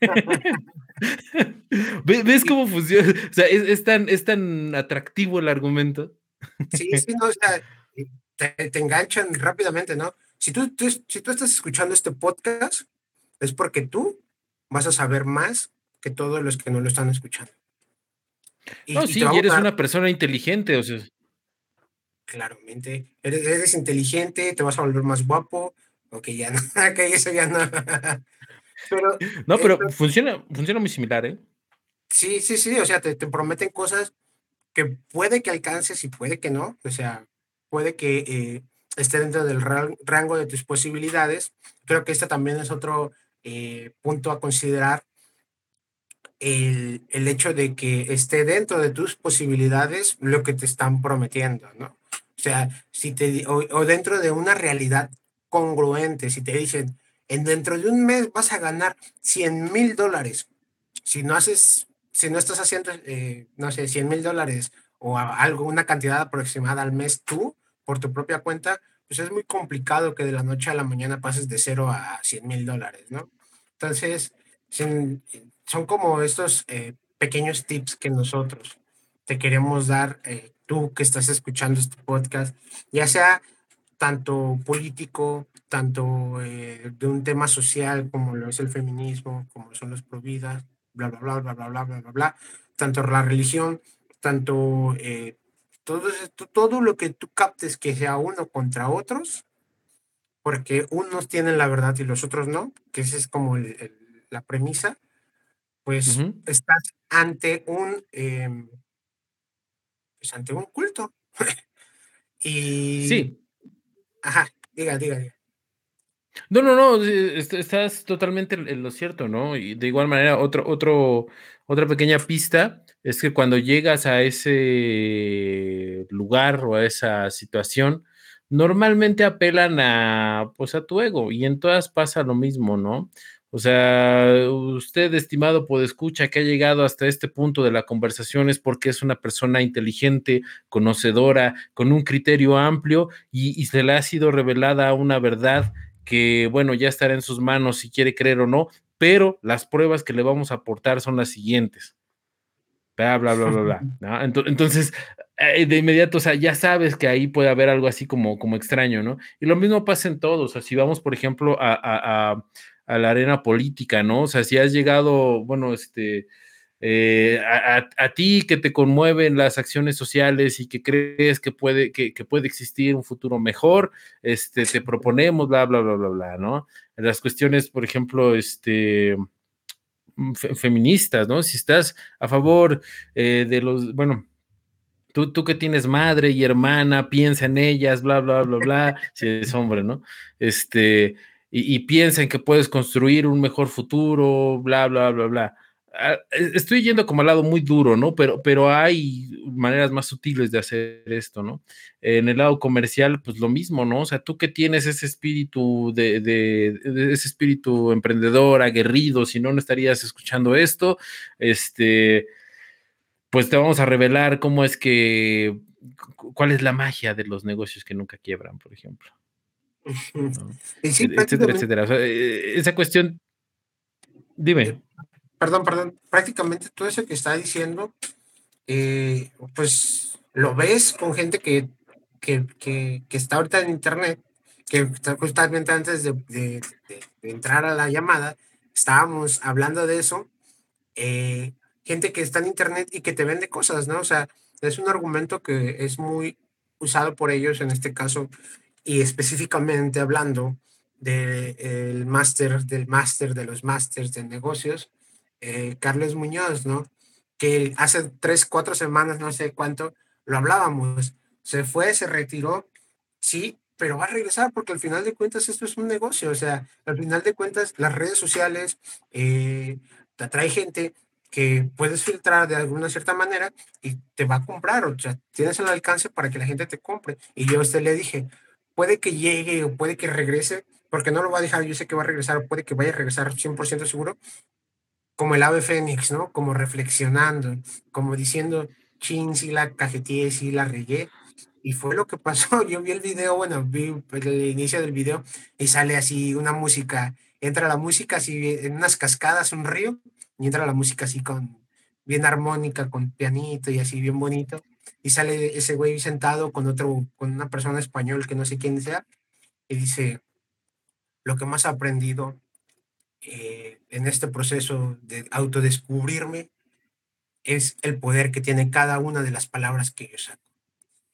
¿Ves, cómo funciona? O sea, es, tan, es tan atractivo el argumento.
Sí, sí, no, o sea, te, enganchan rápidamente, ¿no? Si tú, si tú estás escuchando este podcast, es porque tú vas a saber más que todos los que no lo están escuchando.
Y, no, sí, y eres una persona inteligente, o sea.
Claramente, eres, eres, inteligente, te vas a volver más guapo, ok, ya no, que eso ya no.
pero, no, pero funciona, funciona muy similar, ¿eh?
Sí, sí, sí, o sea, te, te prometen cosas que puede que alcances y puede que no, o sea, puede que eh, esté dentro del rango de tus posibilidades. Creo que este también es otro eh, punto a considerar, el, el, hecho de que esté dentro de tus posibilidades lo que te están prometiendo, ¿no? O sea, si te, o, o dentro de una realidad congruente, si te dicen, en dentro de un mes vas a ganar 100 mil dólares, si no haces, si no estás haciendo, eh, no sé, 100 mil dólares o algo, una cantidad aproximada al mes tú, por tu propia cuenta, pues es muy complicado que de la noche a la mañana pases de cero a 100 mil dólares, ¿no? Entonces, son como estos eh, pequeños tips que nosotros te queremos dar, eh, tú que estás escuchando este podcast, ya sea tanto político, tanto eh, de un tema social como lo es el feminismo, como son los providas, bla, bla, bla, bla, bla, bla, bla, bla, bla, tanto la religión, tanto todo, todo lo que tú captes que sea uno contra otros, porque unos tienen la verdad y los otros no, que esa es como la premisa, pues estás ante un, em, pues ante un culto. y...
Sí.
Ajá, diga, diga.
No, no, no, estás totalmente en lo cierto, ¿no? Y de igual manera, otro, otro, otra pequeña pista es que cuando llegas a ese lugar o a esa situación, normalmente apelan a, pues, a tu ego y en todas pasa lo mismo, ¿no? O sea, usted, estimado escucha que ha llegado hasta este punto de la conversación es porque es una persona inteligente, conocedora, con un criterio amplio y, y se le ha sido revelada una verdad que, bueno, ya estará en sus manos si quiere creer o no, pero las pruebas que le vamos a aportar son las siguientes bla, bla, bla, bla, bla. Entonces, eh, de inmediato, o sea, ya sabes que ahí puede haber algo así como, como extraño, ¿no? Y lo mismo pasa en todos, o sea, si vamos, por ejemplo, a, la arena política, ¿no? O sea, si has llegado, bueno, este, eh, a, ti que te conmueven las acciones sociales y que crees que puede, que, puede existir un futuro mejor, este, te proponemos, bla, bla, bla, bla, bla, ¿no? Las cuestiones, por ejemplo, este Mm, feministas, ¿no? Si estás a favor eh, de los, bueno, tú, tú que tienes madre y hermana, piensa en ellas, bla, bla, bla, bla, si es hombre, ¿no? Este, y, y piensa en que puedes construir un mejor futuro, bla, bla, bla, bla. Ah, e, estoy yendo como al lado muy duro, ¿no? Pero, pero hay maneras más sutiles de hacer esto, ¿no? En el lado comercial, pues lo mismo, ¿no? O sea, tú que tienes ese espíritu de, de, ese espíritu emprendedor, aguerrido, si no, no estarías escuchando esto, este, pues te vamos a revelar cómo es que, cuál es la magia de los negocios que nunca quiebran, por ejemplo. etcétera, etcétera. O sea, e, esa cuestión, dime
perdón, perdón, prácticamente todo eso que está diciendo, eh, pues lo ves con gente que, que, que, está ahorita en internet, que justamente antes de, de, entrar a la llamada, estábamos hablando de eso, eh, gente que está en internet y que te vende cosas, ¿no? O sea, es un argumento que es muy usado por ellos en este caso y específicamente hablando del máster, del máster de los másters de negocios, eh, Carlos Muñoz, ¿no? Que hace tres, cuatro semanas, no sé cuánto, lo hablábamos. Se fue, se retiró, sí, pero va a regresar porque al final de cuentas esto es un negocio. O sea, al final de cuentas las redes sociales eh, te atrae gente que puedes filtrar de alguna cierta manera y te va a comprar. O sea, tienes el alcance para que la gente te compre. Y yo a usted le dije, puede que llegue o puede que regrese, porque no lo va a dejar, yo sé que va a regresar, puede que vaya a regresar 100% seguro, como el ave fénix, ¿no? Como reflexionando, como diciendo, chin, si la cajeteé, si la regué. Y fue lo que pasó. Yo vi el video, bueno, vi el inicio del video y sale así una música. Entra la música así en unas cascadas, un río, y entra la música así con bien armónica, con pianito y así bien bonito. Y sale ese güey sentado con otro, con una persona español que no sé quién sea, y dice, lo que más he aprendido eh, en este proceso de autodescubrirme es el poder que tiene cada una de las palabras que yo saco.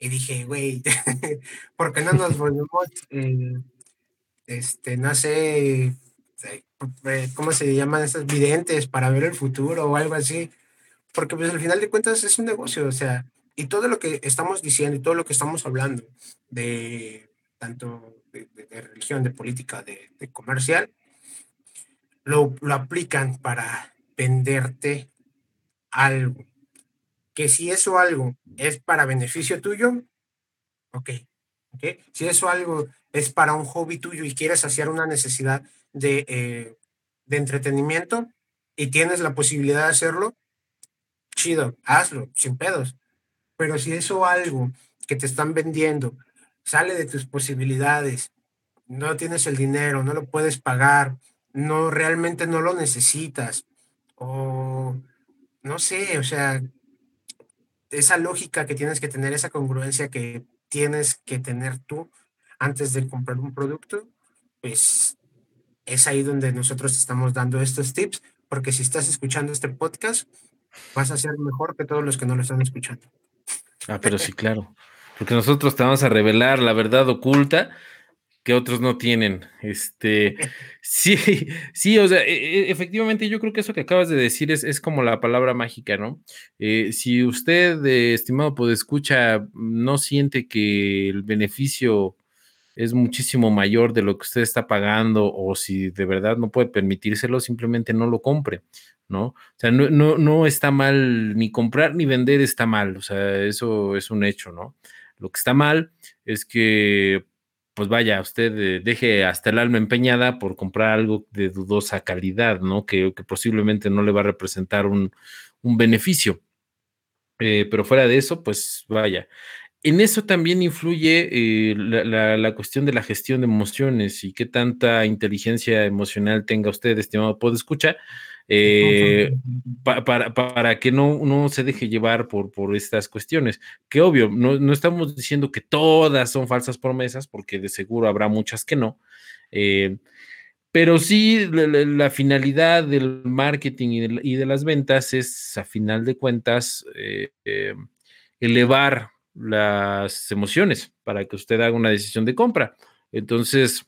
Y dije, güey, ¿por qué no nos volvemos, eh, este, no sé, eh, ¿cómo se llaman esas videntes para ver el futuro o algo así? Porque pues al final de cuentas es un negocio, o sea, y todo lo que estamos diciendo y todo lo que estamos hablando de tanto de, religión, de política, de, comercial, lo, lo aplican para venderte algo. Que si eso algo es para beneficio tuyo, ok. okay. Si eso algo es para un hobby tuyo y quieres hacer una necesidad de, eh, de entretenimiento y tienes la posibilidad de hacerlo, chido, hazlo, sin pedos. Pero si eso algo que te están vendiendo sale de tus posibilidades, no tienes el dinero, no lo puedes pagar, no realmente no lo necesitas, o no sé, o sea, esa lógica que tienes que tener, esa congruencia que tienes que tener tú antes de comprar un producto, pues es ahí donde nosotros estamos dando estos tips, porque si estás escuchando este podcast, vas a ser mejor que todos los que no lo están escuchando.
Ah, pero sí, claro. Porque nosotros te vamos a revelar la verdad oculta que otros no tienen. Este, sí, sí, o sea, e, e, efectivamente yo creo que eso que acabas de decir es, es como la palabra mágica, ¿no? Eh, si usted, estimado escucha, no siente que el beneficio es muchísimo mayor de lo que usted está pagando o si de verdad no puede permitírselo, simplemente no lo compre. ¿no? O sea, no, no, no está mal, ni comprar ni vender está mal, o sea, eso es un hecho, ¿no? Lo que está mal es que, pues vaya, usted deje hasta el alma empeñada por comprar algo de dudosa calidad, ¿no? Que, posiblemente no le va a representar un, beneficio. Eh, pero fuera de eso, pues vaya. En eso también influye eh, la, la, cuestión de la gestión de emociones y qué tanta inteligencia emocional tenga usted, estimado escuchar eh, para, para, que no, no, se deje llevar por, por estas cuestiones. Que obvio, no, no, estamos diciendo que todas son falsas promesas, porque de seguro habrá muchas que no. Eh, pero sí, la, finalidad del marketing y de, las ventas es, a final de cuentas, eh, elevar las emociones para que usted haga una decisión de compra. Entonces,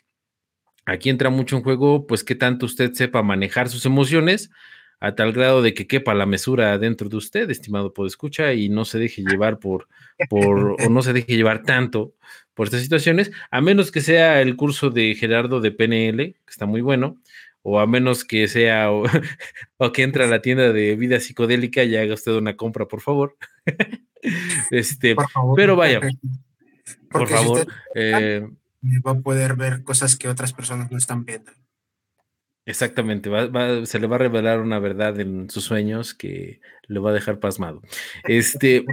Aquí entra mucho en juego, pues, qué tanto usted sepa manejar sus emociones a tal grado de que quepa la mesura dentro de usted, estimado escucha y no se deje llevar por, por, o no se deje llevar tanto por estas situaciones, a menos que sea el curso de Gerardo de PNL, que está muy bueno, o a menos que sea, o, que entre a la tienda de vida psicodélica y haga usted una compra, por favor. este, pero vaya, por favor. Eh,
va a poder ver cosas que otras personas no están viendo.
Exactamente, se le va a revelar una verdad en sus sueños que le va a dejar pasmado. Este,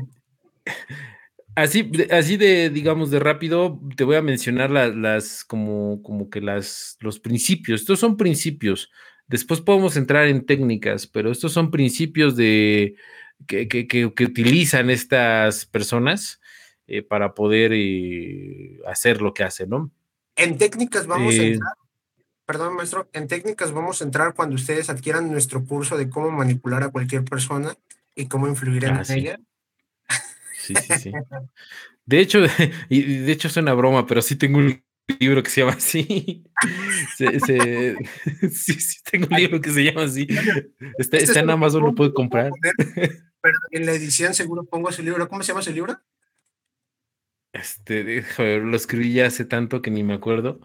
así, así de, digamos, de rápido, te voy a mencionar las, como, como que las, los principios. Estos son principios. Después podemos entrar en técnicas, pero estos son principios de, que, que, utilizan estas personas eh, para poder eh, hacer lo que hace, ¿no?
En técnicas vamos a eh, entrar, perdón maestro, en técnicas vamos a entrar cuando ustedes adquieran nuestro curso de cómo manipular a cualquier persona y cómo influir en ah, ella.
Sí, sí, sí. De hecho, y de hecho es una broma, pero sí tengo un libro que se llama así. sí, sí, tengo un libro que se llama así. Está, este está en Amazon, lo puede comprar.
Pero en la edición seguro pongo ese libro. ¿Cómo se llama ese libro?
Este, lo escribí ya hace tanto que ni me acuerdo.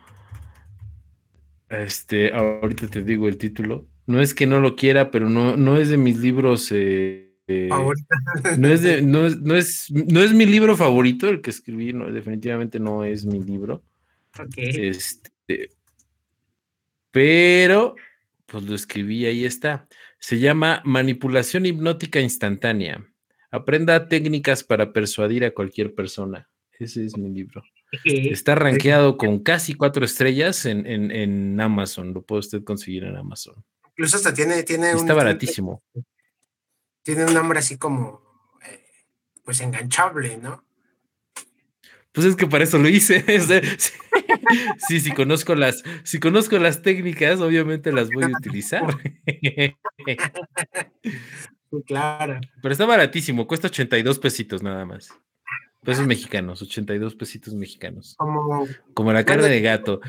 Este, ahorita te digo el título. No es que no lo quiera, pero no, no es de mis libros. Eh, eh, no, es de, no, es, no, es, no es mi libro favorito, el que escribí, no, definitivamente no es mi libro. Este, pero, pues lo escribí, ahí está. Se llama Manipulación hipnótica instantánea. Aprenda técnicas para persuadir a cualquier persona. Ese es mi libro. Está rankeado con casi cuatro estrellas en, Amazon. Lo puede usted conseguir en Amazon.
Incluso hasta tiene, tiene
Está baratísimo.
Tiene un nombre así como, eh, pues enganchable, ¿no?
Pues es que para eso lo hice. sí, si conozco las, si conozco las técnicas, obviamente las voy a utilizar.
claro.
Pero está baratísimo, cuesta 82 pesitos nada más. Pesos mexicanos, 82 pesitos mexicanos.
Como,
Como la carne de gato.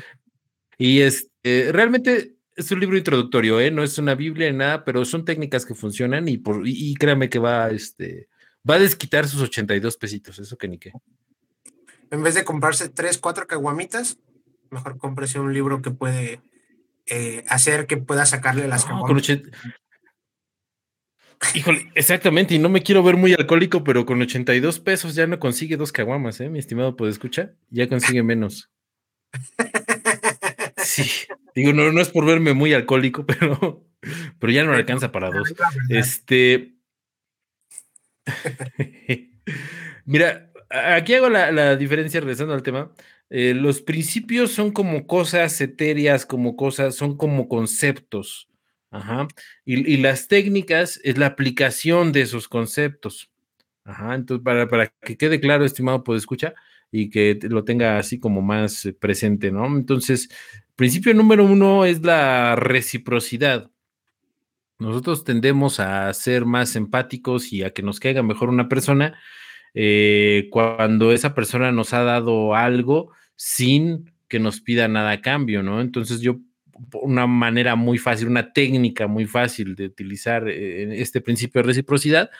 Y este, realmente es un libro introductorio, ¿eh? No es una Biblia ni nada, pero son técnicas que funcionan y, por, y, créame que va, este, va a desquitar sus 82 pesitos, eso que ni qué.
En vez de comprarse tres, cuatro caguamitas, mejor cómprese un libro que puede eh, hacer que pueda sacarle las no, caguamitas.
Híjole, exactamente, y no me quiero ver muy alcohólico, pero con 82 pesos ya no consigue dos caguamas, ¿eh? Mi estimado, ¿puede escuchar? Ya consigue menos. Sí, digo, no, no es por verme muy alcohólico, pero, pero ya no alcanza para dos. Este. Mira, aquí hago la, diferencia regresando al tema. Eh, los principios son como cosas etéreas, como cosas, son como conceptos. Ajá. Y, las técnicas es la aplicación de esos conceptos. Ajá. Entonces, para, para que quede claro, estimado, puede escuchar y que lo tenga así como más presente, ¿no? Entonces, principio número uno es la reciprocidad. Nosotros tendemos a ser más empáticos y a que nos caiga mejor una persona eh, cuando esa persona nos ha dado algo sin que nos pida nada a cambio, ¿no? Entonces yo, una manera muy fácil, una técnica muy fácil de utilizar eh, este principio de reciprocidad,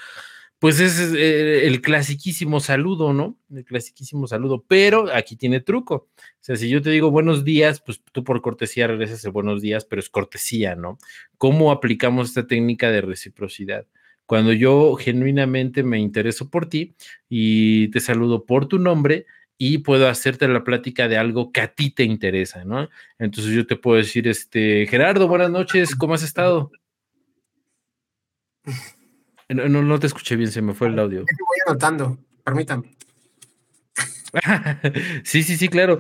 pues es eh, el clasiquísimo saludo, ¿no? El clasiquísimo saludo, pero aquí tiene truco. O sea, si yo te digo buenos días, pues tú por cortesía regresas el buenos días, pero es cortesía, ¿no? ¿Cómo aplicamos esta técnica de reciprocidad? Cuando yo genuinamente me intereso por ti y te saludo por tu nombre, y puedo hacerte la plática de algo que a ti te interesa, ¿no? Entonces yo te puedo decir, este, Gerardo, buenas noches, ¿cómo has estado? No, no, te escuché bien, se me fue el audio.
Voy anotando, permítame.
sí, sí, sí, claro.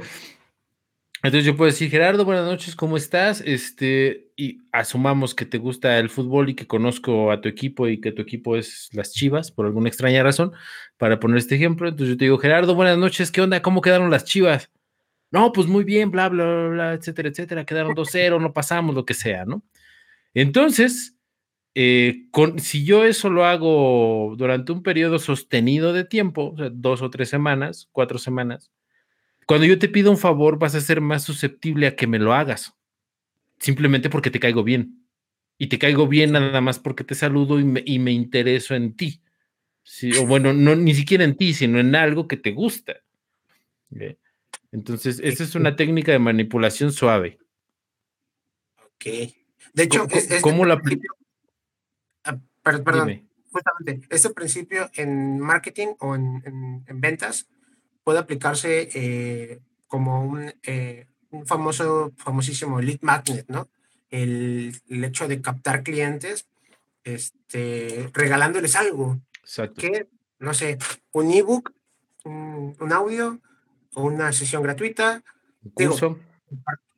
Entonces yo puedo decir, Gerardo, buenas noches, ¿cómo estás? Este, y asumamos que te gusta el fútbol y que conozco a tu equipo y que tu equipo es las Chivas, por alguna extraña razón, para poner este ejemplo. Entonces yo te digo, Gerardo, buenas noches, ¿qué onda? ¿Cómo quedaron las Chivas? No, pues muy bien, bla, bla, bla, bla etcétera, etcétera. Quedaron 2-0, no pasamos, lo que sea, ¿no? Entonces, eh, con, si yo eso lo hago durante un periodo sostenido de tiempo, dos o tres semanas, cuatro semanas, cuando yo te pido un favor vas a ser más susceptible a que me lo hagas, simplemente porque te caigo bien. Y te caigo bien nada más porque te saludo y me, y me intereso en ti. Sí, o bueno, no ni siquiera en ti, sino en algo que te gusta. Entonces, esa es una técnica de manipulación suave.
Ok. De hecho,
¿cómo, la aplico?
perdón, justamente, este principio en marketing o en, ventas puede aplicarse eh, como un, eh, un, famoso, famosísimo lead magnet, ¿no? El, hecho de captar clientes este, regalándoles algo.
Exacto.
Que, no sé, un ebook, un, un audio o una sesión gratuita.
curso.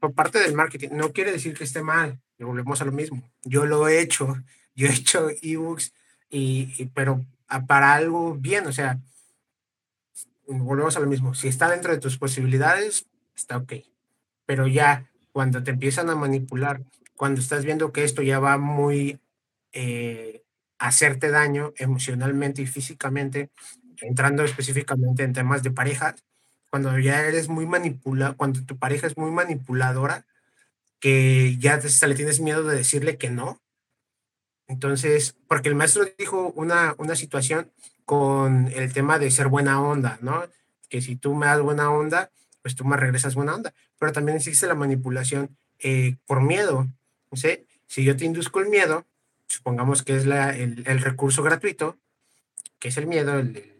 por parte del marketing. No quiere decir que esté mal. Volvemos a lo mismo. Yo lo he hecho yo he hecho ebooks, y, pero para algo bien, o sea, volvemos a lo mismo, si está dentro de tus posibilidades, está ok, pero ya cuando te empiezan a manipular, cuando estás viendo que esto ya va muy eh, a hacerte daño emocionalmente y físicamente, entrando específicamente en temas de pareja, cuando ya eres muy manipulado, cuando tu pareja es muy manipuladora, que ya te, le tienes miedo de decirle que no, entonces, porque el maestro dijo una, una situación con el tema de ser buena onda, ¿no? Que si tú me das buena onda, pues tú me regresas buena onda. Pero también existe la manipulación eh, por miedo. ¿no sé? Si yo te induzco el miedo, supongamos que es la, el, el, recurso gratuito, que es el miedo, el,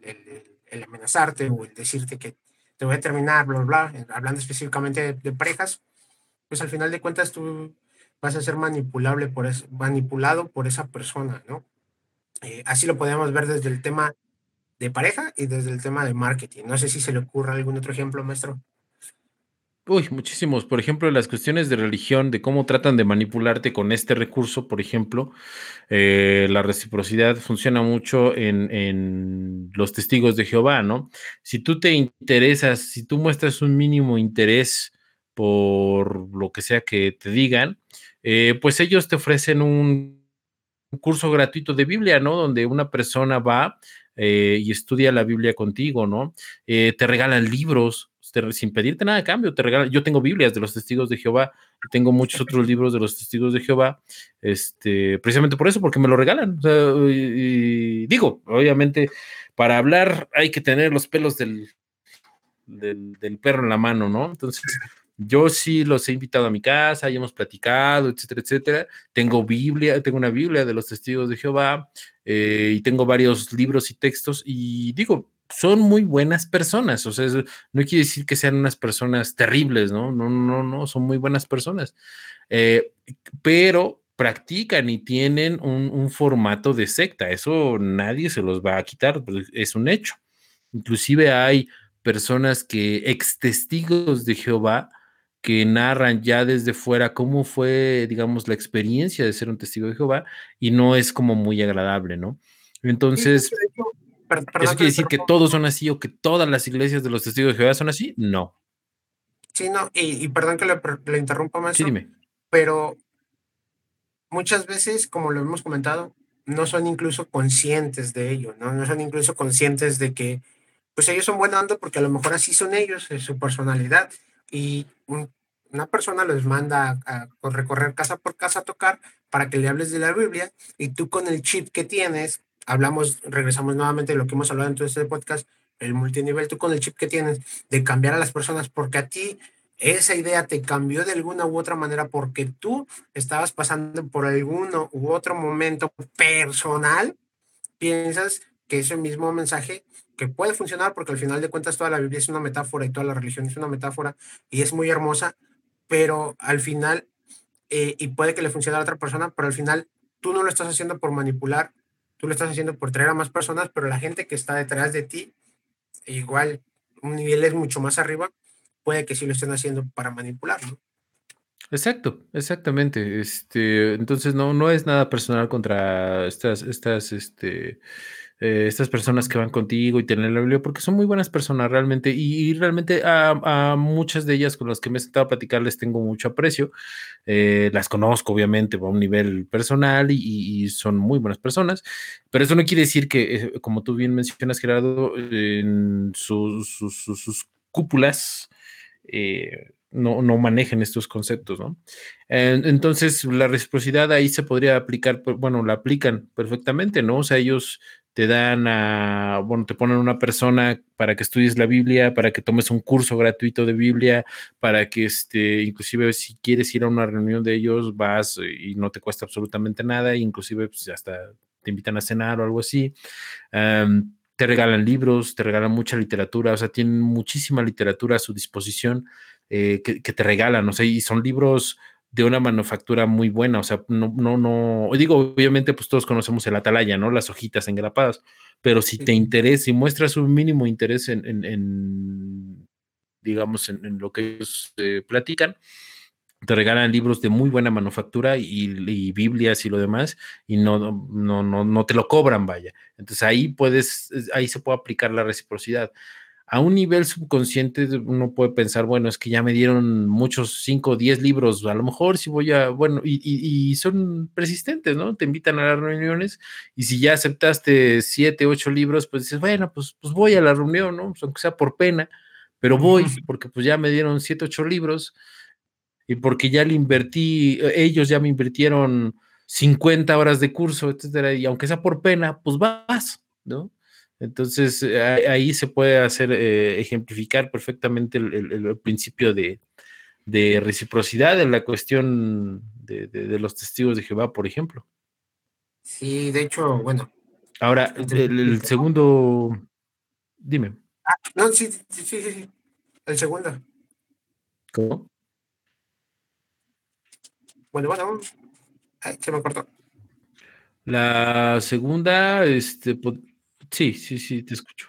el, amenazarte o el decirte que te voy a terminar, bla, bla, bla, hablando específicamente de, de parejas, pues al final de cuentas tú vas a ser manipulable por manipulado por esa persona, ¿no? Eh, así lo podemos ver desde el tema de pareja y desde el tema de marketing. No sé si se le ocurre algún otro ejemplo, maestro.
Uy, muchísimos. Por ejemplo, las cuestiones de religión, de cómo tratan de manipularte con este recurso, por ejemplo, eh, la reciprocidad funciona mucho en, en, los testigos de Jehová, ¿no? Si tú te interesas, si tú muestras un mínimo interés por lo que sea que te digan, eh, pues ellos te ofrecen un, curso gratuito de Biblia, ¿no? Donde una persona va eh, y estudia la Biblia contigo, ¿no? Eh, te regalan libros sin pedirte nada de cambio, te regalan. Yo tengo Biblias de los testigos de Jehová, tengo muchos otros libros de los testigos de Jehová, este, precisamente por eso, porque me lo regalan. y, digo, obviamente, para hablar hay que tener los pelos del, del, del perro en la mano, ¿no? Entonces, yo sí los he invitado a mi casa, y hemos platicado, etcétera, etcétera. Tengo Biblia, tengo una Biblia de los testigos de Jehová eh, y tengo varios libros y textos y digo, son muy buenas personas, o sea, no quiere decir que sean unas personas terribles, ¿no? No, no, no, son muy buenas personas, eh, pero practican y tienen un, un, formato de secta, eso nadie se los va a quitar, pues, es un hecho. Inclusive hay personas que ex testigos de Jehová, que narran ya desde fuera cómo fue, digamos, la experiencia de ser un testigo de Jehová y no es como muy agradable, ¿no? Entonces, ¿eso quiere decir que todos son así o que todas las iglesias de los testigos de Jehová son así? No.
Sí, no, y, perdón que le, interrumpa más.
Sí, dime.
Pero muchas veces, como lo hemos comentado, no son incluso conscientes de ello, ¿no? No son incluso conscientes de que, pues ellos son buena onda porque a lo mejor así son ellos, es su personalidad y una persona les manda a, recorrer casa por casa a tocar para que le hables de la Biblia y tú con el chip que tienes, hablamos, regresamos nuevamente de lo que hemos hablado en todo este podcast, el multinivel, tú con el chip que tienes de cambiar a las personas porque a ti esa idea te cambió de alguna u otra manera porque tú estabas pasando por alguno u otro momento personal, piensas que ese mismo mensaje que puede funcionar porque al final de cuentas toda la Biblia es una metáfora y toda la religión es una metáfora y es muy hermosa, pero al final, eh, y puede que le funcione a otra persona, pero al final tú no lo estás haciendo por manipular, tú lo estás haciendo por traer a más personas, pero la gente que está detrás de ti, igual un nivel es mucho más arriba, puede que sí lo estén haciendo para manipular,
Exacto, exactamente. Este, entonces no, no es nada personal contra estas, estas, este, eh, estas personas que van contigo y tienen la Biblia, porque son muy buenas personas realmente, y, realmente a, muchas de ellas con las que me he sentado a platicar les tengo mucho aprecio, eh, las conozco obviamente a un nivel personal y, son muy buenas personas, pero eso no quiere decir que, eh, como tú bien mencionas, Gerardo, en sus, sus, cúpulas, no, no, manejen estos conceptos, ¿no? Entonces, la reciprocidad ahí se podría aplicar, bueno, la aplican perfectamente, ¿no? O sea, ellos te dan a, bueno, te ponen una persona para que estudies la Biblia, para que tomes un curso gratuito de Biblia, para que, este, inclusive si quieres ir a una reunión de ellos, vas y no te cuesta absolutamente nada, inclusive pues, hasta te invitan a cenar o algo así. te regalan libros, te regalan mucha literatura, o sea, tienen muchísima literatura a su disposición eh, que, que, te regalan, o sea, y son libros de una manufactura muy buena, o sea, no, no, no, digo, obviamente, pues todos conocemos el atalaya, ¿no? Las hojitas engrapadas, pero si te interesa y muestras un mínimo interés en, digamos, en, lo que ellos eh, platican, te regalan libros de muy buena manufactura y, Biblias y lo demás, y no, no, no, no te lo cobran, vaya. Entonces ahí puedes, ahí se puede aplicar la reciprocidad a un nivel subconsciente uno puede pensar, bueno, es que ya me dieron muchos 5 o 10 libros, a lo mejor si voy a, bueno, y, son persistentes, ¿no? Te invitan a las reuniones y si ya aceptaste 7, 8 libros, pues dices, bueno, pues, pues voy a la reunión, ¿no? Pues aunque sea por pena, pero voy porque pues ya me dieron 7, 8 libros y porque ya le invertí, ellos ya me invirtieron 50 horas de curso, etcétera, y aunque sea por pena, pues vas, ¿no? Entonces, eh, ahí se puede hacer, eh, ejemplificar perfectamente el, principio de, reciprocidad en la cuestión de, los testigos de Jehová, por ejemplo.
Sí, de hecho, bueno.
Ahora, el, segundo, dime.
Ah, no, sí, sí, sí, sí, el segundo.
¿Cómo?
Bueno, bueno, se me cortó.
La segunda, este, Sí, sí, sí, te escucho.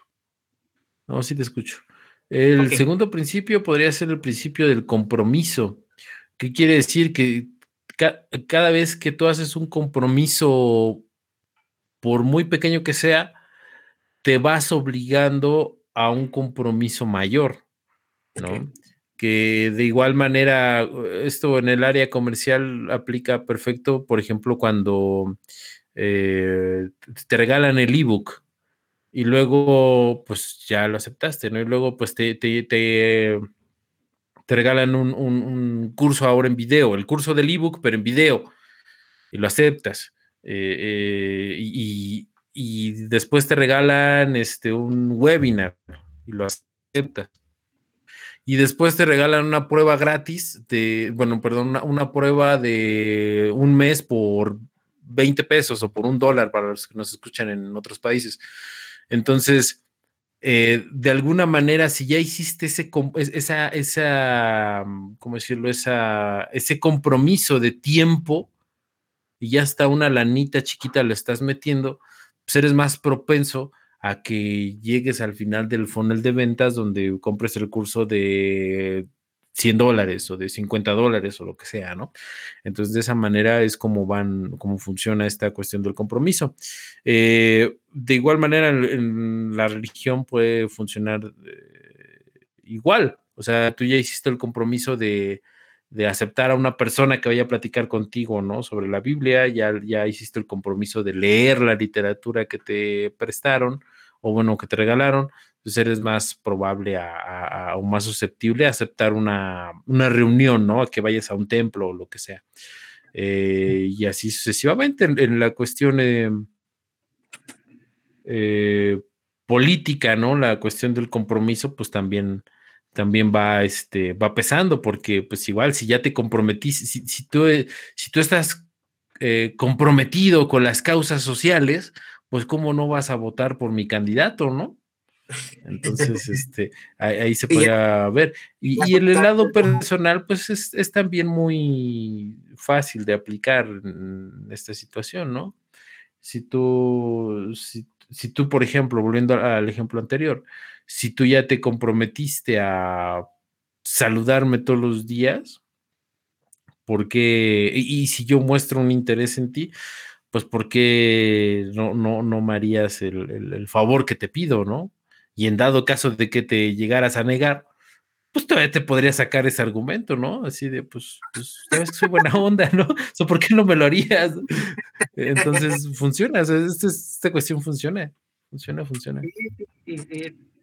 No, sí te escucho. El segundo principio podría ser el principio del compromiso. ¿Qué quiere decir? Que cada vez que tú haces un compromiso, por muy pequeño que sea, te vas obligando a un compromiso mayor, ¿no? que de igual manera, esto en el área comercial aplica perfecto, por ejemplo, cuando eh, te regalan el ebook y luego pues ya lo aceptaste, ¿no? Y luego pues te, te, te, regalan un, curso ahora en video, el curso del ebook, pero en video, y lo aceptas. Eh, eh, y, y, después te regalan este, un webinar y lo aceptas. Y después te regalan una prueba gratis de, bueno, perdón, una, una prueba de un mes por 20 pesos o por un dólar para los que nos escuchan en otros países. Entonces, eh, de alguna manera, si ya hiciste ese, esa, esa, ¿cómo decirlo? Ese compromiso de tiempo y ya está una lanita chiquita le estás metiendo, pues eres más propenso a que llegues al final del funnel de ventas donde compres el curso de 100 dólares o de 50 dólares o lo que sea, ¿no? Entonces, de esa manera es como van, cómo funciona esta cuestión del compromiso. Eh, de igual manera, en, la religión puede funcionar eh, igual. O sea, tú ya hiciste el compromiso de, de, aceptar a una persona que vaya a platicar contigo, ¿no? Sobre la Biblia, ya, ya hiciste el compromiso de leer la literatura que te prestaron o bueno, que te regalaron pues eres más probable a, o más susceptible a aceptar una, reunión, ¿no? A que vayas a un templo o lo que sea. Eh, y así sucesivamente en, la cuestión eh, eh, política, ¿no? La cuestión del compromiso, pues también, también va, este, va pesando, porque pues igual si ya te comprometiste, si, si, tú, si tú estás comprometido con las causas sociales, pues cómo no vas a votar por mi candidato, ¿no? Entonces, este, ahí, se podría ver. Y, el lado personal, pues es, también muy fácil de aplicar en esta situación, ¿no? Si tú, si, tú, por ejemplo, volviendo al ejemplo anterior, si tú ya te comprometiste a saludarme todos los días, porque, y, si yo muestro un interés en ti, pues porque no, no, no me harías el favor que te pido, ¿no? Y en dado caso de que te llegaras a negar, pues todavía te podría sacar ese argumento, ¿no? Así de, pues, pues sabes que soy buena onda, ¿no? O ¿por qué no me lo harías? Entonces, funciona, esta, cuestión funciona, funciona, funciona.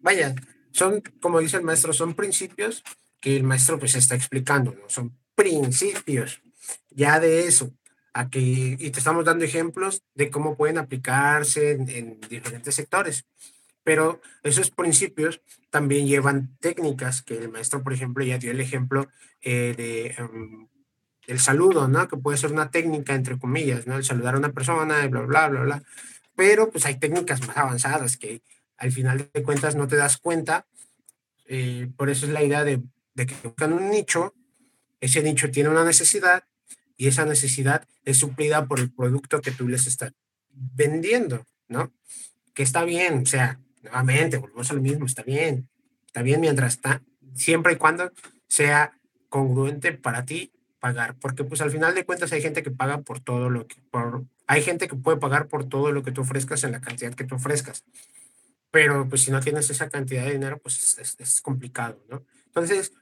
vaya, son, como dice el maestro, son principios que el maestro pues está explicando, ¿no? Son principios, ya de eso, a que, y te estamos dando ejemplos de cómo pueden aplicarse en diferentes sectores pero esos principios también llevan técnicas que el maestro, por ejemplo, ya dio el ejemplo eh, de em, el saludo, ¿no? Que puede ser una técnica, entre comillas, ¿no? El saludar a una persona, bla, bla, bla, bla. Pero pues hay técnicas más avanzadas que al final de cuentas no te das cuenta. Eh, por eso es la idea de, de que buscan un nicho, ese nicho tiene una necesidad y esa necesidad es suplida por el producto que tú les estás vendiendo, ¿no? Que está bien, o sea, nuevamente, volvemos a lo mismo, está bien, está bien mientras está, siempre y cuando sea congruente para ti pagar, porque pues al final de cuentas hay gente que paga por todo lo que, por, hay gente que puede pagar por todo lo que tú ofrezcas en la cantidad que tú ofrezcas, pero pues si no tienes esa cantidad de dinero, pues es, complicado, ¿no? Entonces,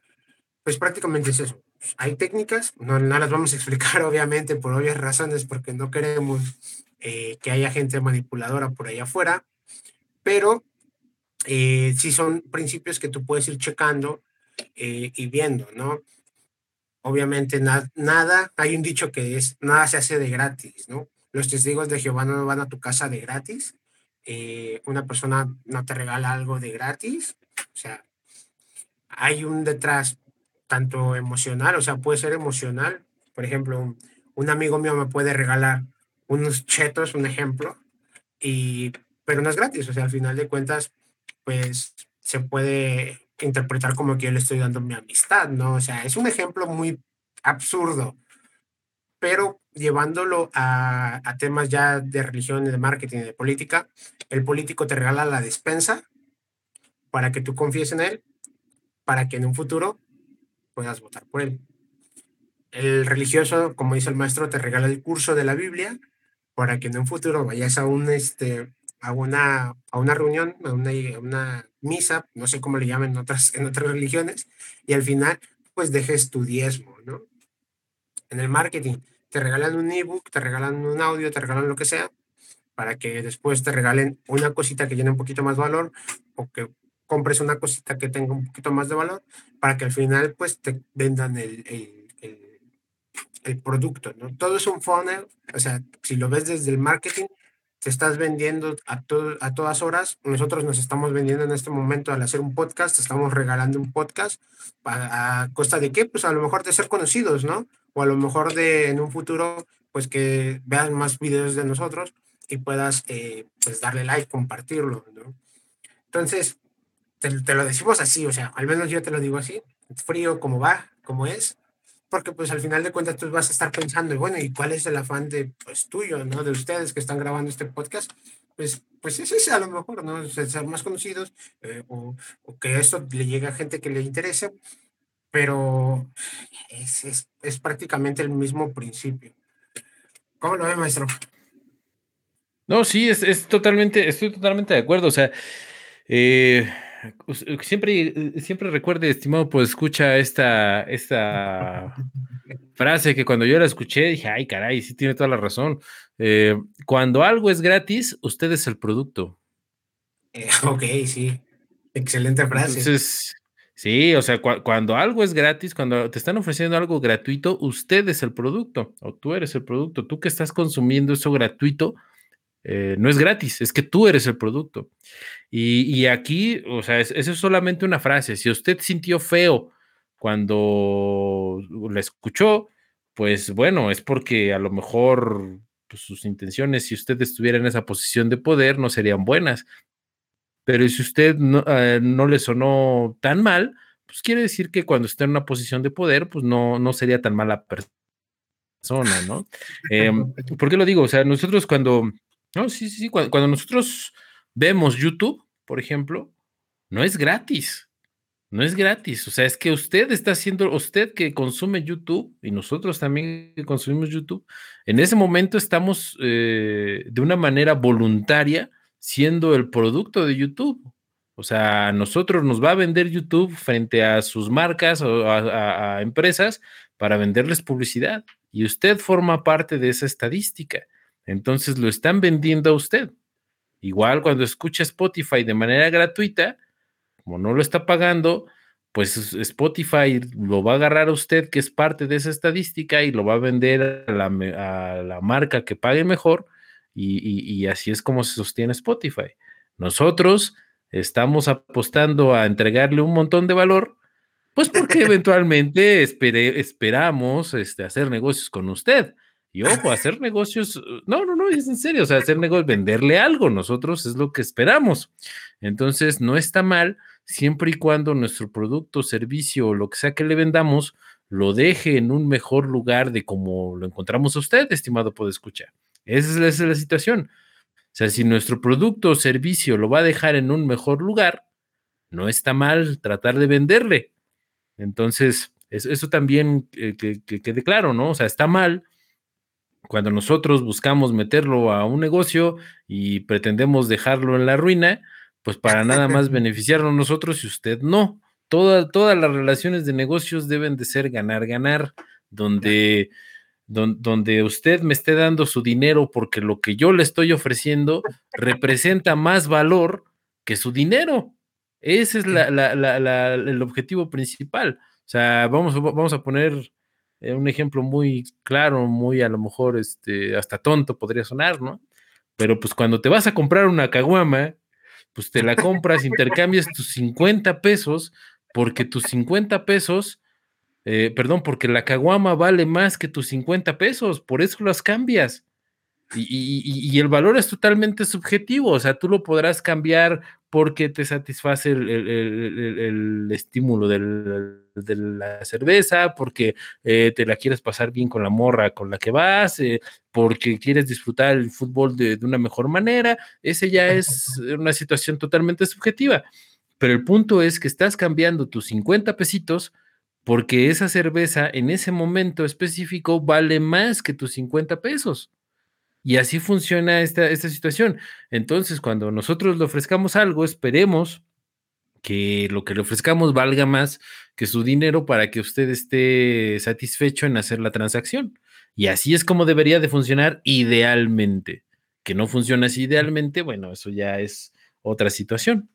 pues prácticamente es eso. Hay técnicas, no, no las vamos a explicar obviamente por obvias razones, porque no queremos eh, que haya gente manipuladora por ahí afuera, pero eh, sí son principios que tú puedes ir checando eh, y viendo, ¿no? Obviamente nada, hay un dicho que es, nada se hace de gratis, ¿no? Los testigos de Jehová no van a tu casa de gratis, eh, una persona no te regala algo de gratis, o sea, hay un detrás tanto emocional, o sea, puede ser emocional, por ejemplo, un, un amigo mío me puede regalar unos chetos, un ejemplo, y pero no es gratis, o sea, al final de cuentas, pues se puede interpretar como que yo le estoy dando mi amistad, ¿no? O sea, es un ejemplo muy absurdo, pero llevándolo a, temas ya de religión, de marketing, de política, el político te regala la despensa para que tú confíes en él, para que en un futuro puedas votar por él. El religioso, como dice el maestro, te regala el curso de la Biblia para que en un futuro vayas a un, este, a una, a una reunión, a una, una misa, no sé cómo le llaman en otras, en otras religiones, y al final, pues dejes tu diezmo, ¿no? En el marketing, te regalan un ebook, te regalan un audio, te regalan lo que sea, para que después te regalen una cosita que llene un poquito más valor o que compres una cosita que tenga un poquito más de valor para que al final pues te vendan el, el, el, el producto, ¿no? Todo es un funnel, o sea, si lo ves desde el marketing, te estás vendiendo a, a todas horas. Nosotros nos estamos vendiendo en este momento al hacer un podcast, estamos regalando un podcast a, costa de qué? Pues a lo mejor de ser conocidos, ¿no? O a lo mejor de en un futuro, pues que vean más videos de nosotros y puedas eh, pues darle like, compartirlo, ¿no? Entonces, te, te, lo decimos así, o sea, al menos yo te lo digo así, frío como va, como es, porque pues al final de cuentas tú vas a estar pensando, y bueno, ¿y cuál es el afán de, pues tuyo, ¿no? De ustedes que están grabando este podcast, pues, pues ese es a lo mejor, ¿no? Ser más conocidos eh, o, o, que esto le llegue a gente que le interese, pero es, es, es prácticamente el mismo principio. ¿Cómo lo ve, maestro?
No, sí, es, es totalmente, estoy totalmente de acuerdo, o sea, eh, siempre, siempre recuerde, estimado, pues escucha esta, esta frase que cuando yo la escuché dije, ay, caray, sí tiene toda la razón. Eh, cuando algo es gratis, usted es el producto.
Eh, ok, sí. Excelente frase.
Entonces, sí, o sea, cu cuando algo es gratis, cuando te están ofreciendo algo gratuito, usted es el producto o tú eres el producto. Tú que estás consumiendo eso gratuito, eh, no es gratis, es que tú eres el producto. Y, y aquí, o sea, es, eso es solamente una frase. Si usted sintió feo cuando la escuchó, pues bueno, es porque a lo mejor pues, sus intenciones, si usted estuviera en esa posición de poder, no serían buenas. Pero si usted no, eh, no le sonó tan mal, pues quiere decir que cuando está en una posición de poder, pues no, no sería tan mala persona, ¿no? Eh, ¿Por qué lo digo? O sea, nosotros cuando no, sí, sí, sí. Cuando, nosotros vemos YouTube, por ejemplo, no es gratis. No es gratis. O sea, es que usted está haciendo, usted que consume YouTube y nosotros también que consumimos YouTube, en ese momento estamos eh, de una manera voluntaria siendo el producto de YouTube. O sea, nosotros nos va a vender YouTube frente a sus marcas o a, a empresas para venderles publicidad. Y usted forma parte de esa estadística. Entonces lo están vendiendo a usted. Igual cuando escucha Spotify de manera gratuita, como no lo está pagando, pues Spotify lo va a agarrar a usted, que es parte de esa estadística, y lo va a vender a la, a la marca que pague mejor, y, y, y, así es como se sostiene Spotify. Nosotros estamos apostando a entregarle un montón de valor, pues porque eventualmente espere, esperamos este, hacer negocios con usted. Y ojo, hacer negocios, no, no, no, es en serio, o sea, hacer negocios, venderle algo, nosotros es lo que esperamos. Entonces, no está mal siempre y cuando nuestro producto, servicio o lo que sea que le vendamos, lo deje en un mejor lugar de como lo encontramos a usted, estimado escuchar. Esa es, la, esa es la situación. O sea, si nuestro producto o servicio lo va a dejar en un mejor lugar, no está mal tratar de venderle. Entonces, eso, eso también eh, que, que quede claro, ¿no? O sea, está mal cuando nosotros buscamos meterlo a un negocio y pretendemos dejarlo en la ruina, pues para nada más beneficiarnos nosotros y usted no. Toda, todas las relaciones de negocios deben de ser ganar, ganar, donde, don, donde usted me esté dando su dinero porque lo que yo le estoy ofreciendo representa más valor que su dinero. Ese es la, la, la, el objetivo principal. O sea, vamos, vamos a poner eh, un ejemplo muy claro, muy a lo mejor este, hasta tonto podría sonar, ¿no? Pero pues cuando te vas a comprar una caguama, pues te la compras, intercambias tus 50 pesos, porque tus 50 pesos, eh, perdón, porque la caguama vale más que tus 50 pesos, por eso las cambias. Y, y, y, el valor es totalmente subjetivo, o sea, tú lo podrás cambiar porque te satisface el, el, el, el estímulo del, de la cerveza, porque eh, te la quieres pasar bien con la morra con la que vas, eh, porque quieres disfrutar el fútbol de, de, una mejor manera, ese ya es una situación totalmente subjetiva. Pero el punto es que estás cambiando tus 50 pesitos porque esa cerveza en ese momento específico vale más que tus 50 pesos. Y así funciona esta, esta situación. Entonces, cuando nosotros le ofrezcamos algo, esperemos que lo que le ofrezcamos valga más que su dinero para que usted esté satisfecho en hacer la transacción. Y así es como debería de funcionar idealmente. Que no funciona así idealmente, bueno, eso ya es otra situación.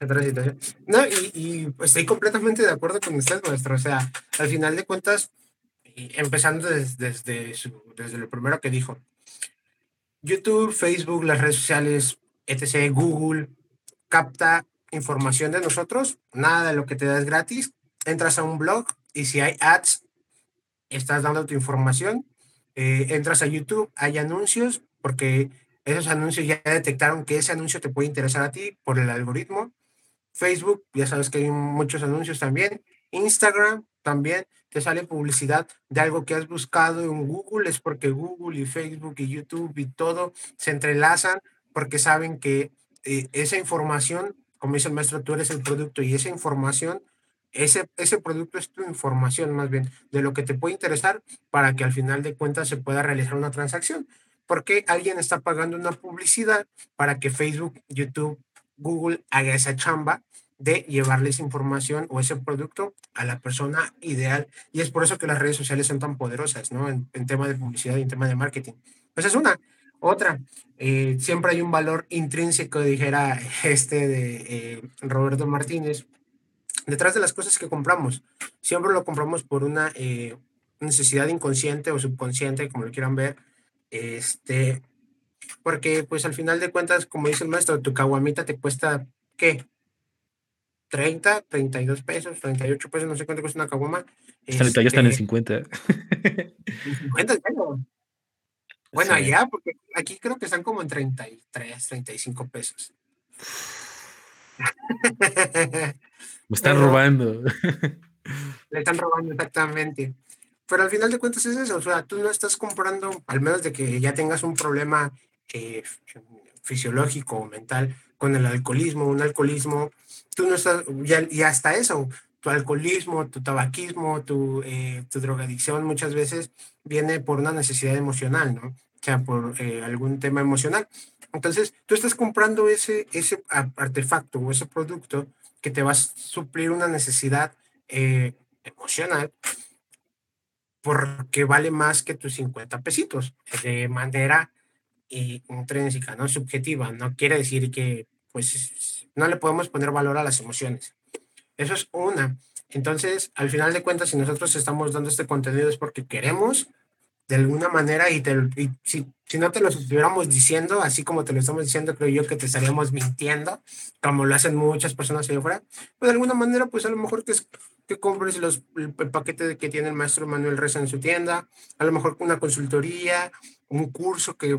Otra situación. No, y, estoy completamente de acuerdo con usted, maestro. O sea, al final de cuentas, empezando desde, desde, desde lo primero que dijo, YouTube, Facebook, las redes sociales, etc., Google, capta información de nosotros, nada de lo que te da es gratis, entras a un blog y si hay ads, estás dando tu información, eh, entras a YouTube, hay anuncios, porque esos anuncios ya detectaron que ese anuncio te puede interesar a ti por el algoritmo. Facebook, ya sabes que hay muchos anuncios también. Instagram también te sale publicidad de algo que has buscado en Google, es porque Google y Facebook y YouTube y todo se entrelazan porque saben que eh, esa información como dice el maestro, tú eres el producto y esa información, ese, ese producto es tu información más bien de lo que te puede interesar para que al final de cuentas se pueda realizar una transacción. Porque alguien está pagando una publicidad para que Facebook, YouTube, Google haga esa chamba de llevarles información o ese producto a la persona ideal. Y es por eso que las redes sociales son tan poderosas, ¿no? En, en tema de publicidad y en tema de marketing. Pues es una. Otra, eh, siempre hay un valor intrínseco, dijera este de eh, Roberto Martínez, detrás de las cosas que compramos. Siempre lo compramos por una eh, necesidad inconsciente o subconsciente, como lo quieran ver. Este, porque pues al final de cuentas, como dice el maestro, tu caguamita te cuesta, ¿qué? 30, 32 pesos, 38 pesos, no sé cuánto cuesta una caguama.
Este, ya están en 50.
50 pesos. Bueno, allá, porque aquí creo que están como en 33, 35 pesos.
Me están robando.
Le están robando exactamente. Pero al final de cuentas es eso, o sea, tú no estás comprando, al menos de que ya tengas un problema eh, fisiológico o mental con el alcoholismo, un alcoholismo, tú no estás, y hasta eso, tu alcoholismo, tu tabaquismo, tu, eh, tu drogadicción muchas veces viene por una necesidad emocional, ¿no? O sea, por eh, algún tema emocional. Entonces, tú estás comprando ese, ese artefacto o ese producto que te va a suplir una necesidad eh, emocional porque vale más que tus 50 pesitos de manera intrínseca, no subjetiva. No quiere decir que pues no le podemos poner valor a las emociones. Eso es una. Entonces, al final de cuentas, si nosotros estamos dando este contenido es porque queremos de alguna manera y, si, si, no te lo estuviéramos diciendo, así como te lo estamos diciendo, creo yo que te estaríamos mintiendo, como lo hacen muchas personas allá afuera, pues de alguna manera, pues a lo mejor que, es, que compres los, el, paquete que tiene el maestro Manuel Reza en su tienda, a lo mejor una consultoría, un curso que,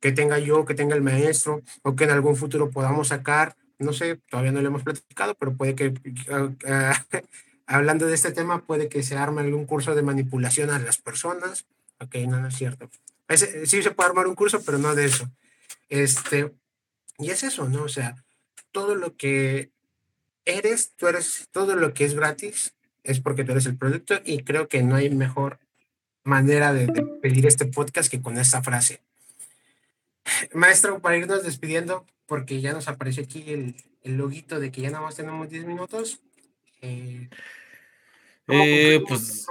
que tenga yo, que tenga el maestro, o que en algún futuro podamos sacar, no sé, todavía no lo hemos platicado, pero puede que... Uh, hablando de este tema, puede que se arme algún curso de manipulación a las personas, Ok, no, no es cierto. sí se puede armar un curso, pero no de eso. Este, y es eso, ¿no? O sea, todo lo que eres, tú eres, todo lo que es gratis es porque tú eres el producto y creo que no hay mejor manera de, pedir este podcast que con esta frase. Maestro, para irnos despidiendo, porque ya nos apareció aquí el, el loguito de que ya nada más tenemos 10 minutos.
Eh, eh pues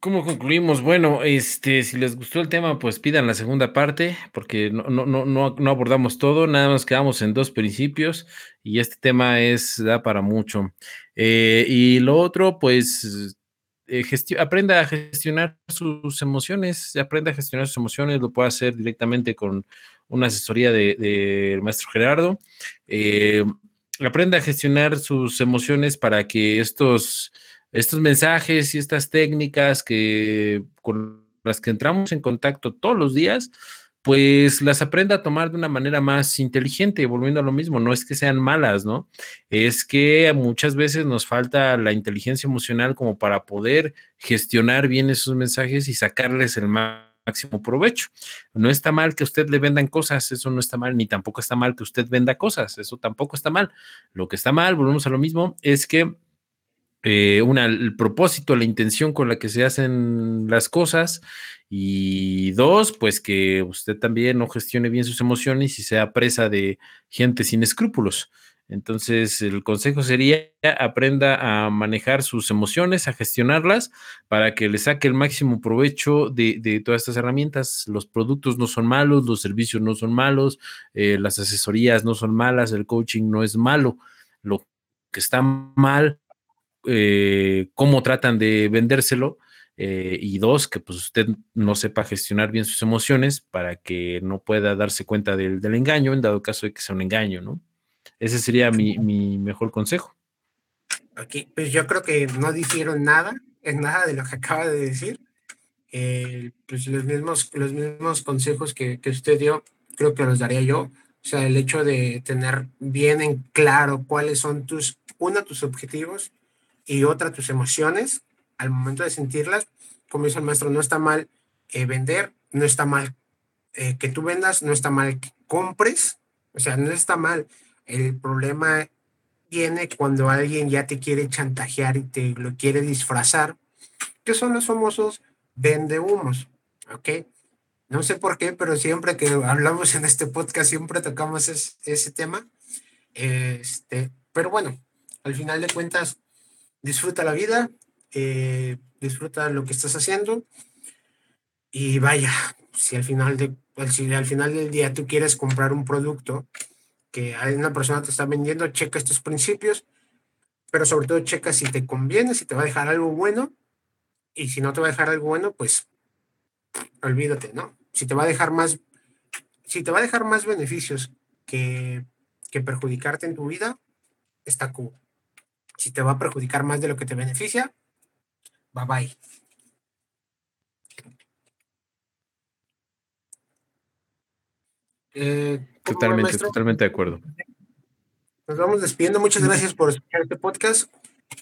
¿Cómo concluimos? Bueno, este, si les gustó el tema, pues pidan la segunda parte, porque no, no, no, no abordamos todo, nada más quedamos en dos principios y este tema es, da para mucho. Eh, y lo otro, pues, eh, aprenda a gestionar sus emociones, aprenda a gestionar sus emociones, lo puede hacer directamente con una asesoría del de, maestro Gerardo. Eh, aprenda a gestionar sus emociones para que estos estos mensajes y estas técnicas que con las que entramos en contacto todos los días, pues las aprenda a tomar de una manera más inteligente, volviendo a lo mismo, no es que sean malas, ¿no? Es que muchas veces nos falta la inteligencia emocional como para poder gestionar bien esos mensajes y sacarles el máximo provecho. No está mal que usted le vendan cosas, eso no está mal, ni tampoco está mal que usted venda cosas, eso tampoco está mal. Lo que está mal, volvemos a lo mismo, es que eh, una, el propósito, la intención con la que se hacen las cosas. Y dos, pues que usted también no gestione bien sus emociones y sea presa de gente sin escrúpulos. Entonces, el consejo sería aprenda a manejar sus emociones, a gestionarlas para que le saque el máximo provecho de, todas estas herramientas. Los productos no son malos, los servicios no son malos, eh, las asesorías no son malas, el coaching no es malo. Lo que está mal eh, cómo tratan de vendérselo. Eh, y dos, que pues usted no sepa gestionar bien sus emociones para que no pueda darse cuenta del, engaño en dado caso de que sea un engaño, ¿no? Ese sería mi, mejor consejo.
Aquí, pues yo creo que no dijeron nada, en nada de lo que acaba de decir. Eh, pues los mismos, los mismos consejos que, que usted dio, creo que los daría yo. O sea, el hecho de tener bien en claro cuáles son tus, uno, tus objetivos, y otra tus emociones al momento de sentirlas. Como dice el maestro, no está mal eh, vender, no está mal eh, que tú vendas, no está mal que compres, o sea, no está mal. El problema viene cuando alguien ya te quiere chantajear y te lo quiere disfrazar, que son los famosos vende humos, ¿ok? No sé por qué, pero siempre que hablamos en este podcast, siempre tocamos ese tema. Este, pero bueno, al final de cuentas, disfruta la vida, eh, disfruta lo que estás haciendo. Y vaya, si al final de si al final del día tú quieres comprar un producto que una persona te está vendiendo, checa estos principios, pero sobre todo checa si te conviene, si te va a dejar algo bueno. Y si no te va a dejar algo bueno, pues olvídate, ¿no? Si te va a dejar más si te va a dejar más beneficios que, que perjudicarte en tu vida, está cool. Si te va a perjudicar más de lo que te beneficia, bye bye.
Eh, totalmente, totalmente de acuerdo.
Nos vamos despidiendo. Muchas gracias por escuchar este podcast.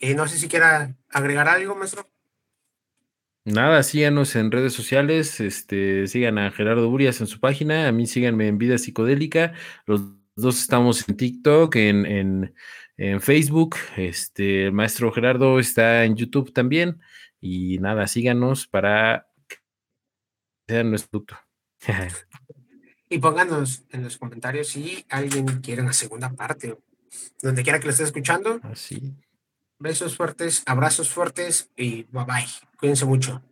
Eh, no sé si quiera agregar algo, maestro.
Nada, síganos en redes sociales, este, sigan a Gerardo Urias en su página, a mí síganme en Vida Psicodélica, los dos estamos en TikTok, en en Facebook. Este, el maestro Gerardo está en YouTube también. Y nada, síganos para que sea nuestro producto.
y pónganos en los comentarios si alguien quiere una segunda parte, donde quiera que lo esté escuchando.
Así.
Besos fuertes, abrazos fuertes y bye bye. Cuídense mucho.